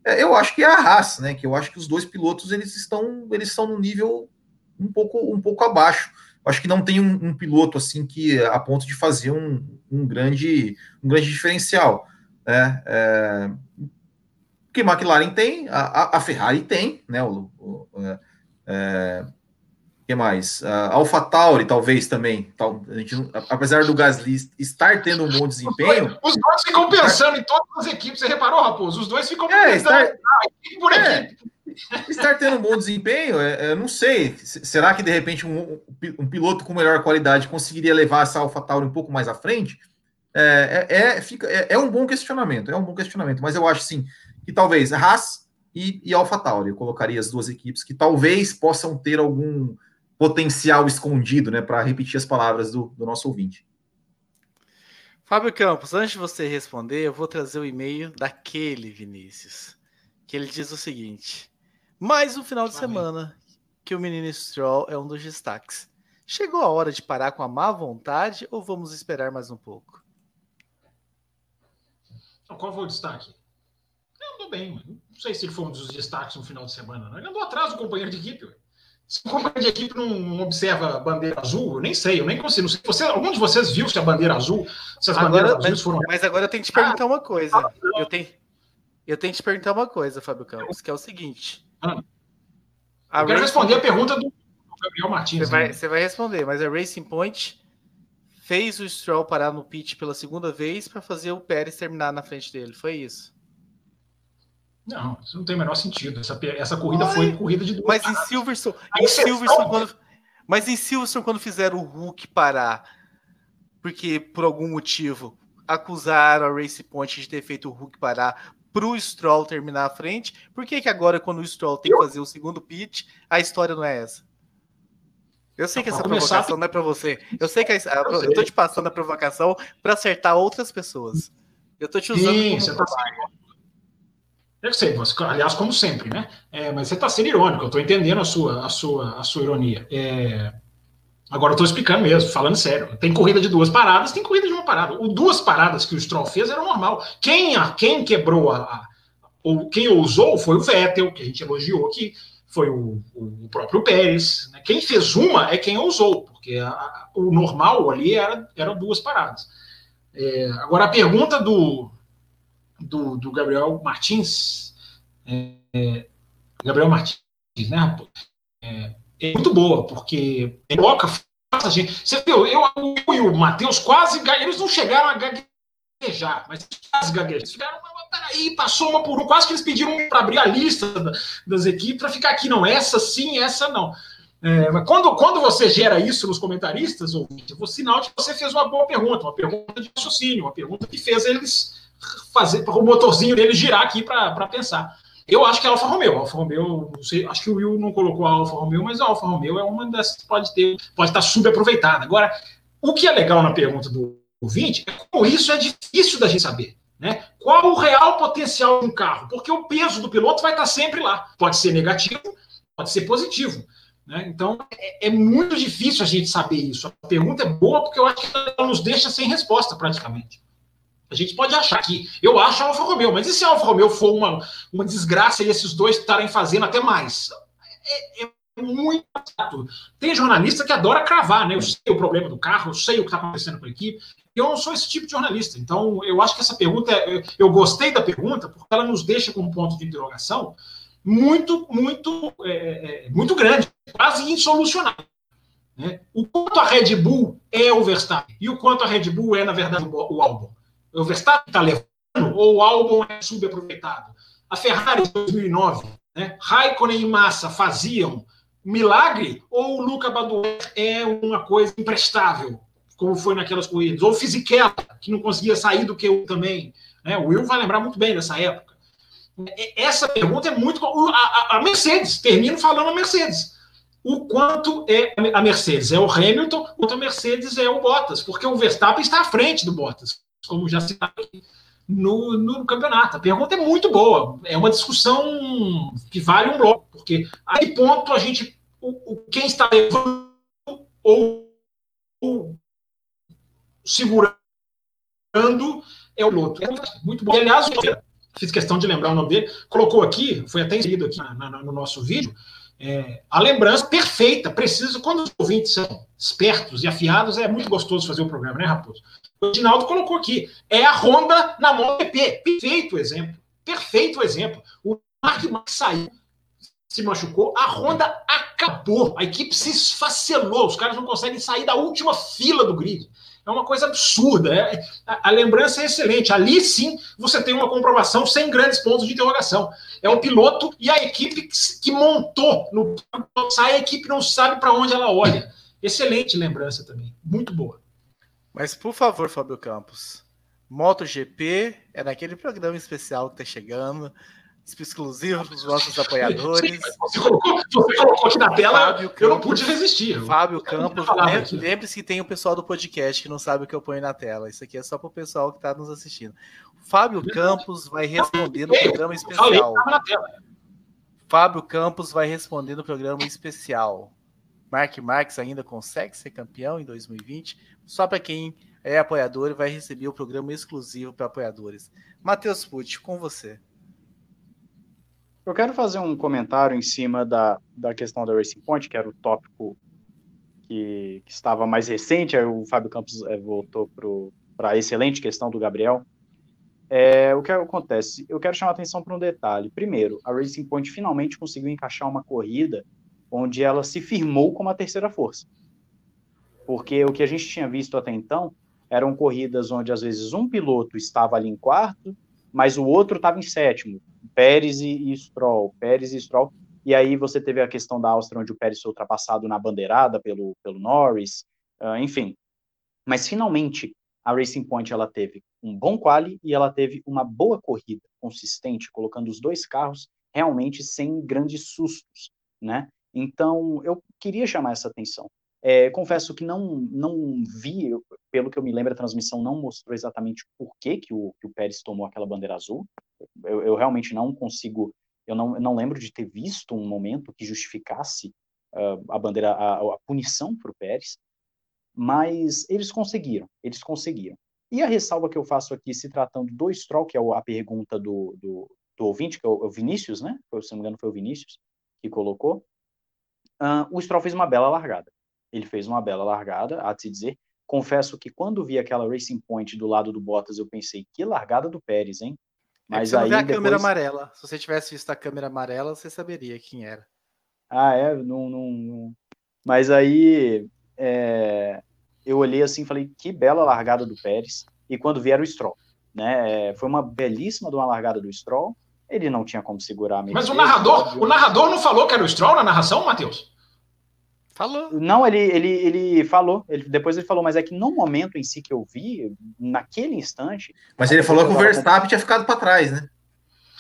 eu acho que é a Haas, né? Que eu acho que os dois pilotos eles estão eles estão no nível um pouco um pouco abaixo. Eu acho que não tem um, um piloto assim que a ponto de fazer um, um grande um grande diferencial, né? É, que McLaren tem, a, a Ferrari tem, né? O, o é, é, que mais? A AlphaTauri talvez também. Tal, a gente, apesar do Gasly estar tendo um bom desempenho, Os dois ficam pensando em todas as equipes. Você reparou, Raposo? Os dois ficam É, pensando estar- equipe por É. equipe. estar tendo um bom desempenho, é, é, não sei. Será que de repente um, um piloto com melhor qualidade conseguiria levar essa AlphaTauri um pouco mais à frente? É, é, é, fica, é, é um bom questionamento, é um bom questionamento, mas eu acho sim que talvez Haas e, e AlphaTauri. Eu colocaria as duas equipes que talvez possam ter algum potencial escondido, né, para repetir as palavras do, do nosso ouvinte. Fábio Campos, antes de você responder, eu vou trazer o e-mail daquele Vinícius, que ele diz o seguinte: mais um final de semana que o menino Stroll é um dos destaques. Chegou a hora de parar com a má vontade ou vamos esperar mais um pouco? Qual foi o destaque? Ele andou bem, não sei se ele foi um dos destaques no final de semana. Não. Ele andou atrás do companheiro de equipe. Se o companheiro de equipe não observa a bandeira azul, eu nem sei, eu nem consigo. Sei. Você, algum de vocês viu se a bandeira azul, se as agora, bandeiras azuis foram. Mas agora eu tenho que te perguntar uma coisa. Ah, eu tenho, eu tenho que te perguntar uma coisa, Fábio Campos, que é o seguinte. Ah. Eu quero responder a pergunta do Gabriel Martins. Você vai, né? você vai responder, mas a Racing Point fez o Stroll parar no pit pela segunda vez para fazer o Pérez terminar na frente dele. Foi isso? Não, isso não tem o menor sentido. Essa, essa corrida Ai, foi corrida de duas Mas em Silverstone, em Silverstone quando, mas em Silverstone, quando fizeram o Hulk parar, porque por algum motivo acusaram a Race Point de ter feito o Hulk parar para o Stroll terminar à frente, por que, que agora, quando o Stroll tem que fazer o segundo pit, a história não é essa? Eu sei que essa provocação não é para você. Eu sei que a, eu tô te passando a provocação para acertar outras pessoas. Eu tô te usando Sim, como tá eu sei, aliás, como sempre, né? É, mas você está sendo irônico, eu estou entendendo a sua, a sua, a sua ironia. É, agora eu estou explicando mesmo, falando sério. Tem corrida de duas paradas, tem corrida de uma parada. O duas paradas que o Stroll fez era normal. Quem, a, quem quebrou a, a, ou quem ousou foi o Vettel, que a gente elogiou aqui, foi o, o próprio Pérez. Né? Quem fez uma é quem ousou, porque a, o normal ali era, eram duas paradas. É, agora a pergunta do, do, do Gabriel Martins, é, é, Gabriel Martins, né, é, é, muito boa, porque coloca a gente. Você viu, eu, eu e o Matheus quase eles não chegaram a gaguejar, mas quase gaguejaram. Ficaram, peraí, passou uma por um, quase que eles pediram para abrir a lista das equipes para ficar aqui, não, essa sim, essa não. É, mas quando, quando você gera isso nos comentaristas, ouvinte, vou sinal de que você fez uma boa pergunta, uma pergunta de raciocínio, uma pergunta que fez eles fazer o motorzinho dele girar aqui para pensar. Eu acho que é Alfa Romeo. Alfa Romeo, sei, acho que o Will não colocou a Alfa Romeo, mas a Alfa Romeo é uma das que pode ter, pode estar subaproveitada. Agora, o que é legal na pergunta do ouvinte é como isso é difícil da gente saber. Né? Qual o real potencial de um carro? Porque o peso do piloto vai estar sempre lá. Pode ser negativo, pode ser positivo. Né? Então, é, é, muito difícil a gente saber isso. A pergunta é boa porque eu acho que ela nos deixa sem resposta, praticamente. A gente pode achar que eu acho a Alfa Romeo, mas e se a Alfa Romeo for uma, uma desgraça e esses dois estarem fazendo até mais? É, é muito chato. Tem jornalista que adora cravar, né? Eu sei o problema do carro, eu sei o que está acontecendo com a equipe. Eu não sou esse tipo de jornalista. Então, eu acho que essa pergunta, é, eu gostei da pergunta, porque ela nos deixa com um ponto de interrogação muito, muito, é, é, muito grande, quase insolucionável. Né? O quanto a Red Bull é o Verstappen e o quanto a Red Bull é, na verdade, o Albon o Verstappen está levando ou o álbum é subaproveitado? A Ferrari em 2009, né? Raikkonen e Massa faziam milagre ou o Luca Badoer é uma coisa imprestável, como foi naquelas corridas? Ou o Fisichella, que não conseguia sair do que eu também. Né? O Will vai lembrar muito bem dessa época. Essa pergunta é muito. A, a Mercedes, termino falando a Mercedes. O quanto é a Mercedes? É o Hamilton, quanto a Mercedes é o Bottas, porque o Verstappen está à frente do Bottas como já aqui, no, no campeonato. A pergunta é muito boa. É uma discussão que vale um bloco, porque a que ponto a gente. O, o quem está levando ou, ou, segurando é o piloto. É muito bom. E, aliás, fiz questão de lembrar o nome dele, colocou aqui, foi até inserido aqui na, na, no nosso vídeo, é, a lembrança perfeita, precisa. Quando os ouvintes são espertos e afiados, é muito gostoso fazer o programa, né, Raposo? O Edinaldo colocou aqui. É a Honda na MotoGP. Perfeito exemplo. Perfeito exemplo. O Mark Marques saiu, se machucou, a Honda acabou. A equipe se esfacelou. Os caras não conseguem sair da última fila do grid. É uma coisa absurda. É, a, a, lembrança é excelente. Ali sim você tem uma comprovação sem grandes pontos de interrogação. É o piloto e a equipe que, que montou. No, sai, a equipe não sabe para onde ela olha. Excelente lembrança também. Muito boa. Mas, por favor, Fábio Campos, MotoGP é naquele programa especial que tá chegando. Exclusivo para os nossos apoiadores. Sim, você, colocou, você, colocou, aqui na tela, Fábio eu Campos, não pude resistir. Fábio Campos, lembre-se que tem o pessoal do podcast que não sabe o que eu ponho na tela. Isso aqui é só para o pessoal que está nos assistindo. Fábio Campos vai responder no programa especial. Fábio Campos vai responder no programa especial. Mark Marques ainda consegue ser campeão em 2020? Só para quem é apoiador e vai receber o programa exclusivo para apoiadores. Matheus Pucci, com você. Eu quero fazer um comentário em cima da, da questão da Racing Point, que era o tópico que, que estava mais recente, aí o Fábio Campos é, voltou para a excelente questão do Gabriel. É, o que acontece? Eu quero chamar a atenção para um detalhe. Primeiro, a Racing Point finalmente conseguiu encaixar uma corrida onde ela se firmou como a terceira força. Porque o que a gente tinha visto até então eram corridas onde às vezes um piloto estava ali em quarto, mas o outro estava em sétimo. Pérez e, e Stroll, Pérez e Stroll. E aí você teve a questão da Áustria, onde o Pérez foi ultrapassado na bandeirada pelo, pelo Norris, uh, enfim. Mas finalmente a Racing Point ela teve um bom quali e ela teve uma boa corrida consistente, colocando os dois carros realmente sem grandes sustos, né? Então eu queria chamar essa atenção. É, confesso que não, não vi, pelo que eu me lembro, a transmissão não mostrou exatamente por que, que, o, que o Pérez tomou aquela bandeira azul. Eu, eu realmente não consigo, eu não, não lembro de ter visto um momento que justificasse uh, a bandeira, a, a punição para o Pérez, mas eles conseguiram, eles conseguiram. E a ressalva que eu faço aqui, se tratando do Stroll, que é a pergunta do, do, do ouvinte, que é o, Vinícius, né? Se não me engano, foi o Vinícius que colocou. Uh, o Stroll fez uma bela largada ele fez uma bela largada, há de se dizer. Confesso que quando vi aquela Racing Point do lado do Bottas, eu pensei, que largada do Pérez, hein? É Mas é aí, a depois... câmera amarela. Se você tivesse visto a câmera amarela, você saberia quem era. Ah, é? Não, não, não... Mas aí é... eu olhei assim e falei, que bela largada do Pérez. E quando vieram o Stroll, né? É, foi uma belíssima de uma largada do Stroll. Ele não tinha como segurar a Mas o narrador, o narrador não falou que era o Stroll na narração, Matheus? Falou. Não, ele, ele, ele falou. Ele, depois ele falou, mas é que no momento em si que eu vi, naquele instante. Mas ele falou que o Verstappen tinha ficado para trás, né?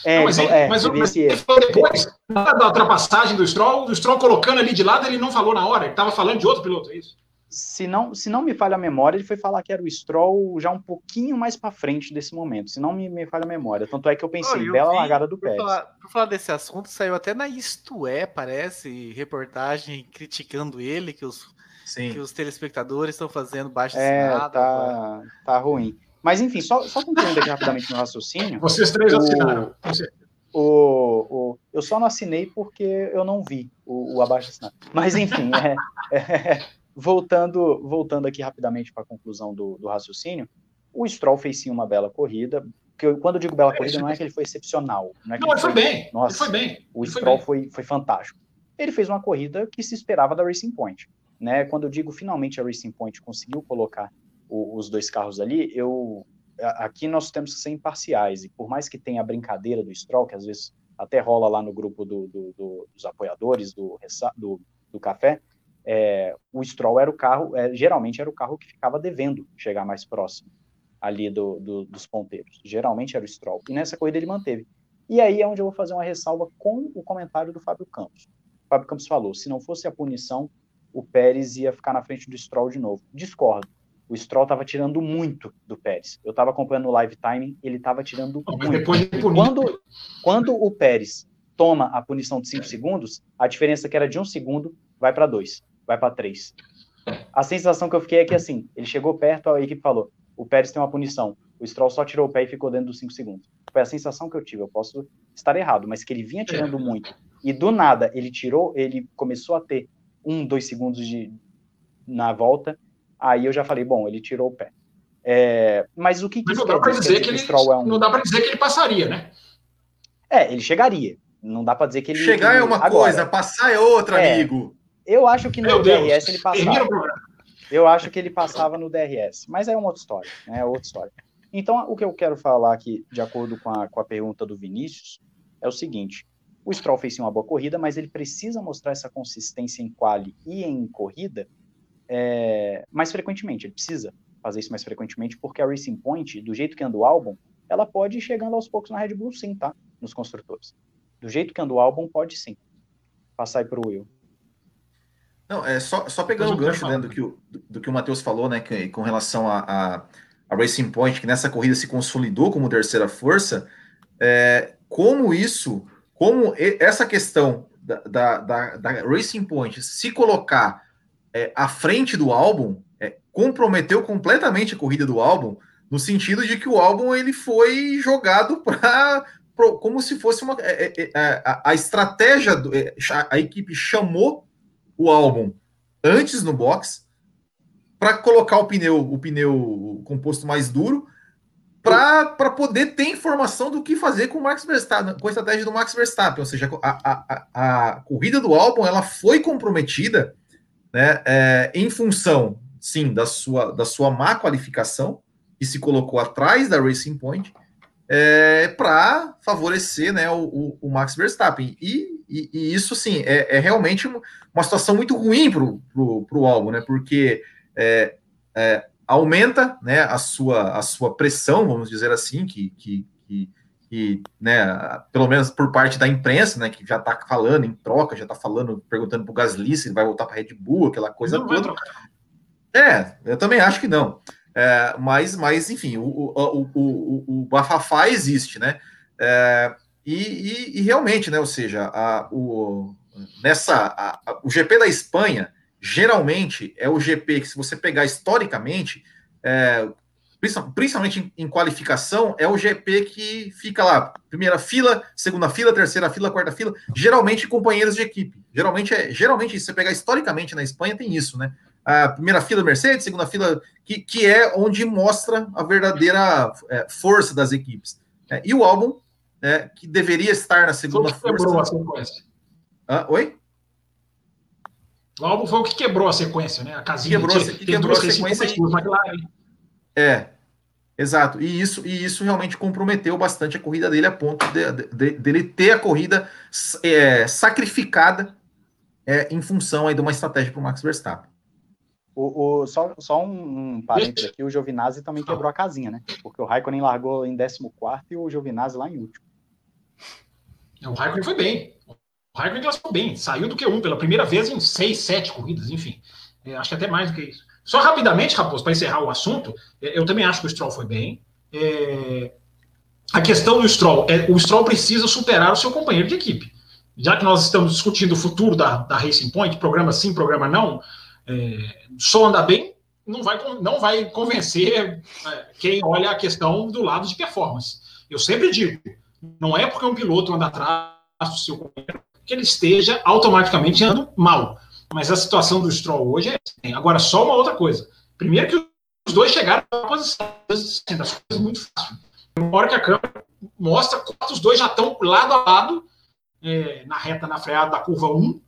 É, não, mas, ele, é, mas, mas ele falou depois, da ultrapassagem do Stroll, o Stroll colocando ali de lado, ele não falou na hora, ele estava falando de outro piloto, é isso? Se não, se não me falha a memória, ele foi falar que era o Stroll já um pouquinho mais para frente desse momento, se não me, me falha a memória. Tanto é que eu pensei, oh, bela vi, largada do Pérez. Falar, por falar desse assunto, saiu até na Isto É, parece, reportagem criticando ele, que os, que os telespectadores estão fazendo baixo é. Tá, tá ruim. Mas enfim, só, só concluindo aqui rapidamente no raciocínio. Vocês três o, assinaram. O, o, eu só não assinei porque eu não vi o, o abaixo assinado. Mas enfim, é, é voltando, voltando aqui rapidamente para a conclusão do, do, raciocínio, o Stroll fez sim uma bela corrida. Que eu, quando eu digo bela é, corrida, não é que ele foi excepcional. Não, é não ele, foi, bem. Nossa, ele foi bem. O Stroll foi, foi, foi, fantástico. Ele fez uma corrida que se esperava da Racing Point. Né? Quando eu digo finalmente a Racing Point conseguiu colocar o, os dois carros ali, eu aqui nós temos que ser imparciais. E por mais que tenha a brincadeira do Stroll, que às vezes até rola lá no grupo do, do, do, dos apoiadores do, do café, é, o Stroll era o carro, é, geralmente era o carro que ficava devendo chegar mais próximo ali do, do, dos ponteiros. Geralmente era o Stroll. E nessa corrida ele manteve. E aí é onde eu vou fazer uma ressalva com o comentário do Fábio Campos. O Fábio Campos falou: se não fosse a punição, o Pérez ia ficar na frente do Stroll de novo. Discordo. O Stroll estava tirando muito do Pérez. Eu estava acompanhando o live timing, ele estava tirando muito. E quando, quando o Pérez toma a punição de 5 segundos, a diferença que era de um segundo vai para dois vai para três. A sensação que eu fiquei é que, assim, ele chegou perto, a equipe falou, o Pérez tem uma punição. O Stroll só tirou o pé e ficou dentro dos cinco segundos. Foi a sensação que eu tive. Eu posso estar errado, mas que ele vinha tirando muito. E do nada, ele tirou, ele começou a ter um, dois segundos de na volta. Aí eu já falei, bom, ele tirou o pé. É, mas o que, que não dá para dizer, que, ele, é um... não dá para dizer que ele passaria, né? É, ele chegaria. Não dá para dizer que ele chegar é uma Agora, coisa, passar é outra, é, amigo. Eu acho que no Meu DRS Deus. ele passava. Eu acho que ele passava no DRS, mas é uma outra história, né? É outra história. Então, o que eu quero falar aqui, de acordo com a, com a pergunta do Vinícius, é o seguinte: o Stroll fez sim uma boa corrida, mas ele precisa mostrar essa consistência em quali e em corrida é, mais frequentemente. Ele precisa fazer isso mais frequentemente, porque a Racing Point, do jeito que anda o álbum, ela pode ir chegando aos poucos na Red Bull, sim, tá? nos construtores. Do jeito que anda o álbum, pode sim. Passar aí para o Will. Não, é só, só pegando o gancho né, do, que o, do, que o Matheus falou, né, que, com relação a, a, a, Racing Point, que nessa corrida se consolidou como terceira força, é, como isso, como essa questão da, da, da, da Racing Point se colocar é, à frente do álbum é, comprometeu completamente a corrida do álbum, no sentido de que o álbum ele foi jogado para como se fosse uma é, é, é, a, a, estratégia do, a equipe chamou o álbum antes no box para colocar o pneu o pneu composto mais duro para poder ter informação do que fazer com o Max Verstappen, com a estratégia do Max Verstappen, ou seja, a, a, a, corrida do álbum ela foi comprometida né, é, em função, sim, da sua, da sua má qualificação, que se colocou atrás da Racing Point, é, para favorecer né, o, o, o, Max Verstappen. E, e, e isso, sim, é, é, realmente uma situação muito ruim para o álbum, né, porque é, é, aumenta né, a, sua, a sua pressão, vamos dizer assim, que, que, que que, né, pelo menos por parte da imprensa, né, que já está falando em troca, já está falando, perguntando para o Gasly se ele vai voltar para Red Bull, aquela coisa não toda. É, eu também acho que não. É, mas, mas, enfim, o, o, o, o, bafafá existe, né? É, e, e, e, realmente, né? Ou seja, a, o, nessa, a, a, o GP da Espanha geralmente é o GP que, se você pegar historicamente, é, principalmente em, qualificação, é o GP que fica lá, primeira fila, segunda fila, terceira fila, quarta fila, geralmente companheiros de equipe. Geralmente é, geralmente se você pegar historicamente na Espanha tem isso, né? A primeira fila Mercedes, segunda fila que, que é onde mostra a verdadeira é, força das equipes. É, e o álbum é, que deveria estar na segunda foi o que quebrou a sequência. Ah, oi? O álbum foi o que quebrou a sequência, né? A casinha quebrou, tinha, quebrou a sequência. É, Exato, e isso, e isso realmente comprometeu bastante a corrida dele a ponto de, de, dele ter a corrida é, sacrificada é, em função aí de uma estratégia para o Max Verstappen. O, o, só, só um, um parênteses aqui, o Giovinazzi também quebrou a casinha, né? Porque o Raikkonen largou em 14 e o Giovinazzi lá em último. O Raikkonen foi bem. O Raikkonen classificou bem, saiu do Q1 pela primeira vez em 6, 7 corridas, enfim. É, acho que até mais do que isso. Só rapidamente, Raposo, para encerrar o assunto, é, eu também acho que o Stroll foi bem. É... A questão do Stroll é o Stroll precisa superar o seu companheiro de equipe. Já que nós estamos discutindo o futuro da, da Racing Point, programa sim, programa não, é... só andar bem não vai, não vai convencer é, quem olha a questão do lado de performance. Eu sempre digo, não é porque um piloto anda atrás do seu companheiro que ele esteja automaticamente andando mal. Mas a situação do Stroll hoje é assim. Agora, só uma outra coisa. Primeiro que os dois chegaram na posição assim, das coisas muito fácil. Uma hora que a câmera mostra quanto os dois já estão lado a lado é, na reta, na freada da curva 1.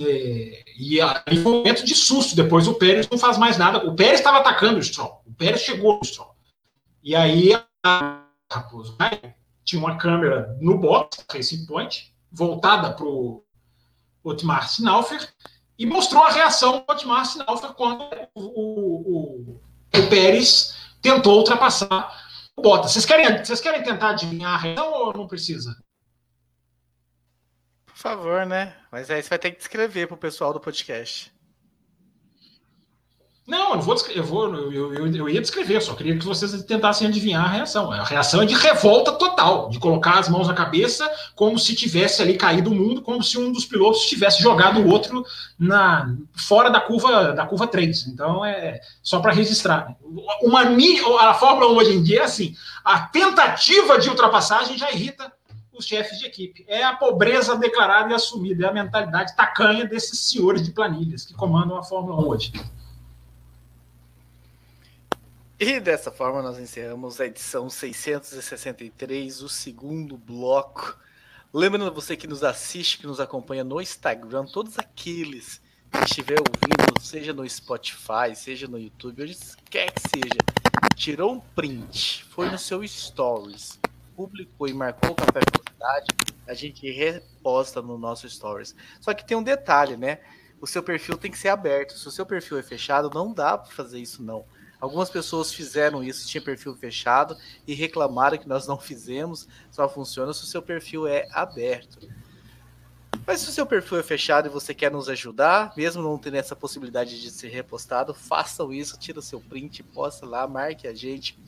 É, e aí foi um momento de susto. Depois o Pérez não faz mais nada. O Pérez estava atacando o Stroll. O Pérez chegou no Stroll. E aí a Raposo tinha uma câmera no box, Racing Point, voltada para o Otmar Sinalfer, e mostrou a reação do Otmar Sinalfer quando o, o, o, Pérez tentou ultrapassar o Bottas. Vocês querem, vocês querem tentar adivinhar a reação ou não precisa? Por favor, né? Mas aí você vai ter que descrever para o pessoal do podcast. Não, eu não vou, eu, vou eu, eu, eu, ia descrever, só queria que vocês tentassem adivinhar a reação. A reação é de revolta total, de colocar as mãos na cabeça como se tivesse ali caído o mundo, como se um dos pilotos tivesse jogado o outro na fora da curva da curva 3. Então é só para registrar. Uma a Fórmula 1 hoje em dia é assim, a tentativa de ultrapassagem já irrita os chefes de equipe. É a pobreza declarada e assumida, é a mentalidade tacanha desses senhores de planilhas que comandam a Fórmula 1 hoje. E dessa forma nós encerramos a edição 663, o segundo bloco. Lembrando você que nos assiste, que nos acompanha no Instagram, todos aqueles que estiver ouvindo, seja no Spotify, seja no YouTube, onde quer que seja, tirou um print, foi no seu Stories, publicou e marcou o Café Velocidade, a gente reposta no nosso Stories. Só que tem um detalhe, né? O seu perfil tem que ser aberto. Se o seu perfil é fechado, não dá para fazer isso não Algumas pessoas fizeram isso, tinha perfil fechado e reclamaram que nós não fizemos. Só funciona se o seu perfil é aberto. Mas se o seu perfil é fechado e você quer nos ajudar, mesmo não tendo essa possibilidade de ser repostado, façam isso, tira o seu print, posta lá, marque a gente,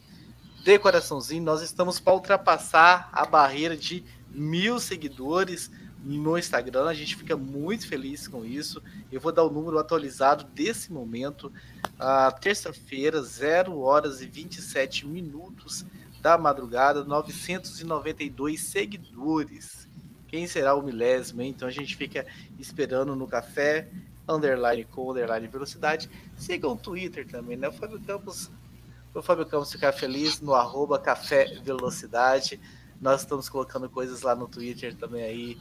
dê coraçãozinho. Nós estamos para ultrapassar a barreira de mil seguidores no Instagram. A gente fica muito feliz com isso. Eu vou dar o número atualizado desse momento. Uh, Terça-feira, 0 horas e 27 minutos da madrugada, 992 seguidores. Quem será o milésimo? Hein? Então a gente fica esperando no café, underline com underline velocidade. Sigam o Twitter também, né? O Fábio Campos, o Fábio Campos ficar feliz no arroba café velocidade. Nós estamos colocando coisas lá no Twitter também aí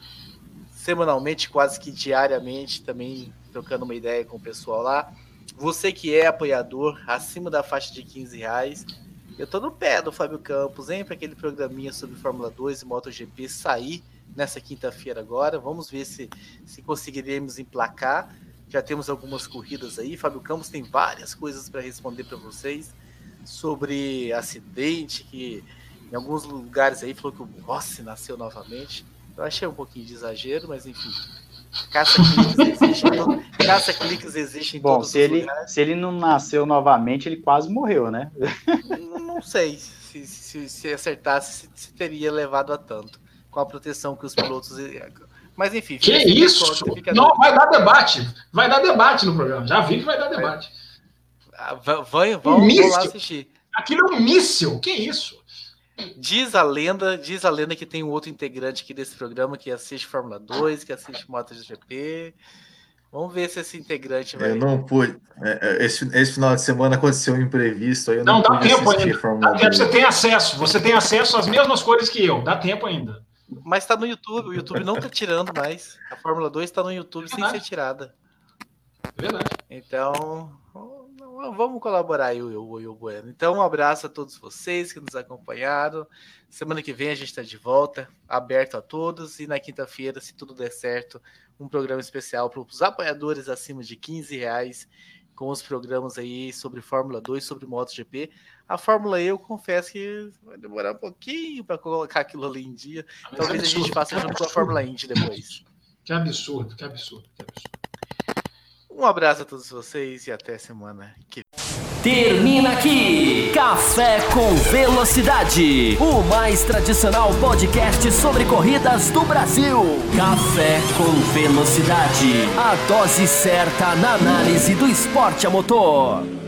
semanalmente, quase que diariamente, também trocando uma ideia com o pessoal lá. Você que é apoiador, acima da faixa de 15 reais, eu tô no pé do Fábio Campos, hein, para aquele programinha sobre Fórmula 2 e MotoGP sair nessa quinta-feira agora. Vamos ver se, se conseguiremos emplacar. Já temos algumas corridas aí. Fábio Campos tem várias coisas para responder para vocês sobre acidente que em alguns lugares aí falou que o Rossi nasceu novamente. Eu achei um pouquinho de exagero, mas enfim. Caça-cliques existe, caça -cliques existe em Bom, todos se os ele, lugares. se ele não nasceu novamente, ele quase morreu, né? Não, não sei se, se, se acertasse, se, se, teria levado a tanto. Com a proteção que os pilotos. Mas enfim. Que isso? Não, vai dar debate. Vai dar debate no programa. Já vi que vai dar debate. Ah, vamos, vamos lá assistir. Aquilo é um míssil. Que isso? Diz a lenda, diz a lenda que tem um outro integrante aqui desse programa que assiste Fórmula 2, que assiste MotoGP. Vamos ver se esse integrante vai. Eu não pude. Esse, esse final de semana aconteceu um imprevisto. Aí eu não, não dá tempo ainda. Dá tempo, você tem acesso. Você tem acesso às mesmas cores que eu. Dá tempo ainda. Mas tá no YouTube. O YouTube não tá tirando mais. A Fórmula 2 tá no YouTube sem ser tirada. Verdade. Então, vamos colaborar aí, o Will Bueno. Então, um abraço a todos vocês que nos acompanharam. Semana que vem a gente está de volta, aberto a todos. E na quinta-feira, se tudo der certo, um programa especial para os apoiadores acima de 15 reais, com os programas aí sobre Fórmula 2, sobre MotoGP. A Fórmula E, eu confesso que vai demorar um pouquinho para colocar aquilo ali em dia. Talvez a gente faça junto com a Fórmula Indy depois. Que absurdo, que absurdo, que absurdo. Um abraço a todos vocês e até semana que Termina aqui Café com Velocidade, o mais tradicional podcast sobre corridas do Brasil. Café com Velocidade, a dose certa na análise do esporte a motor.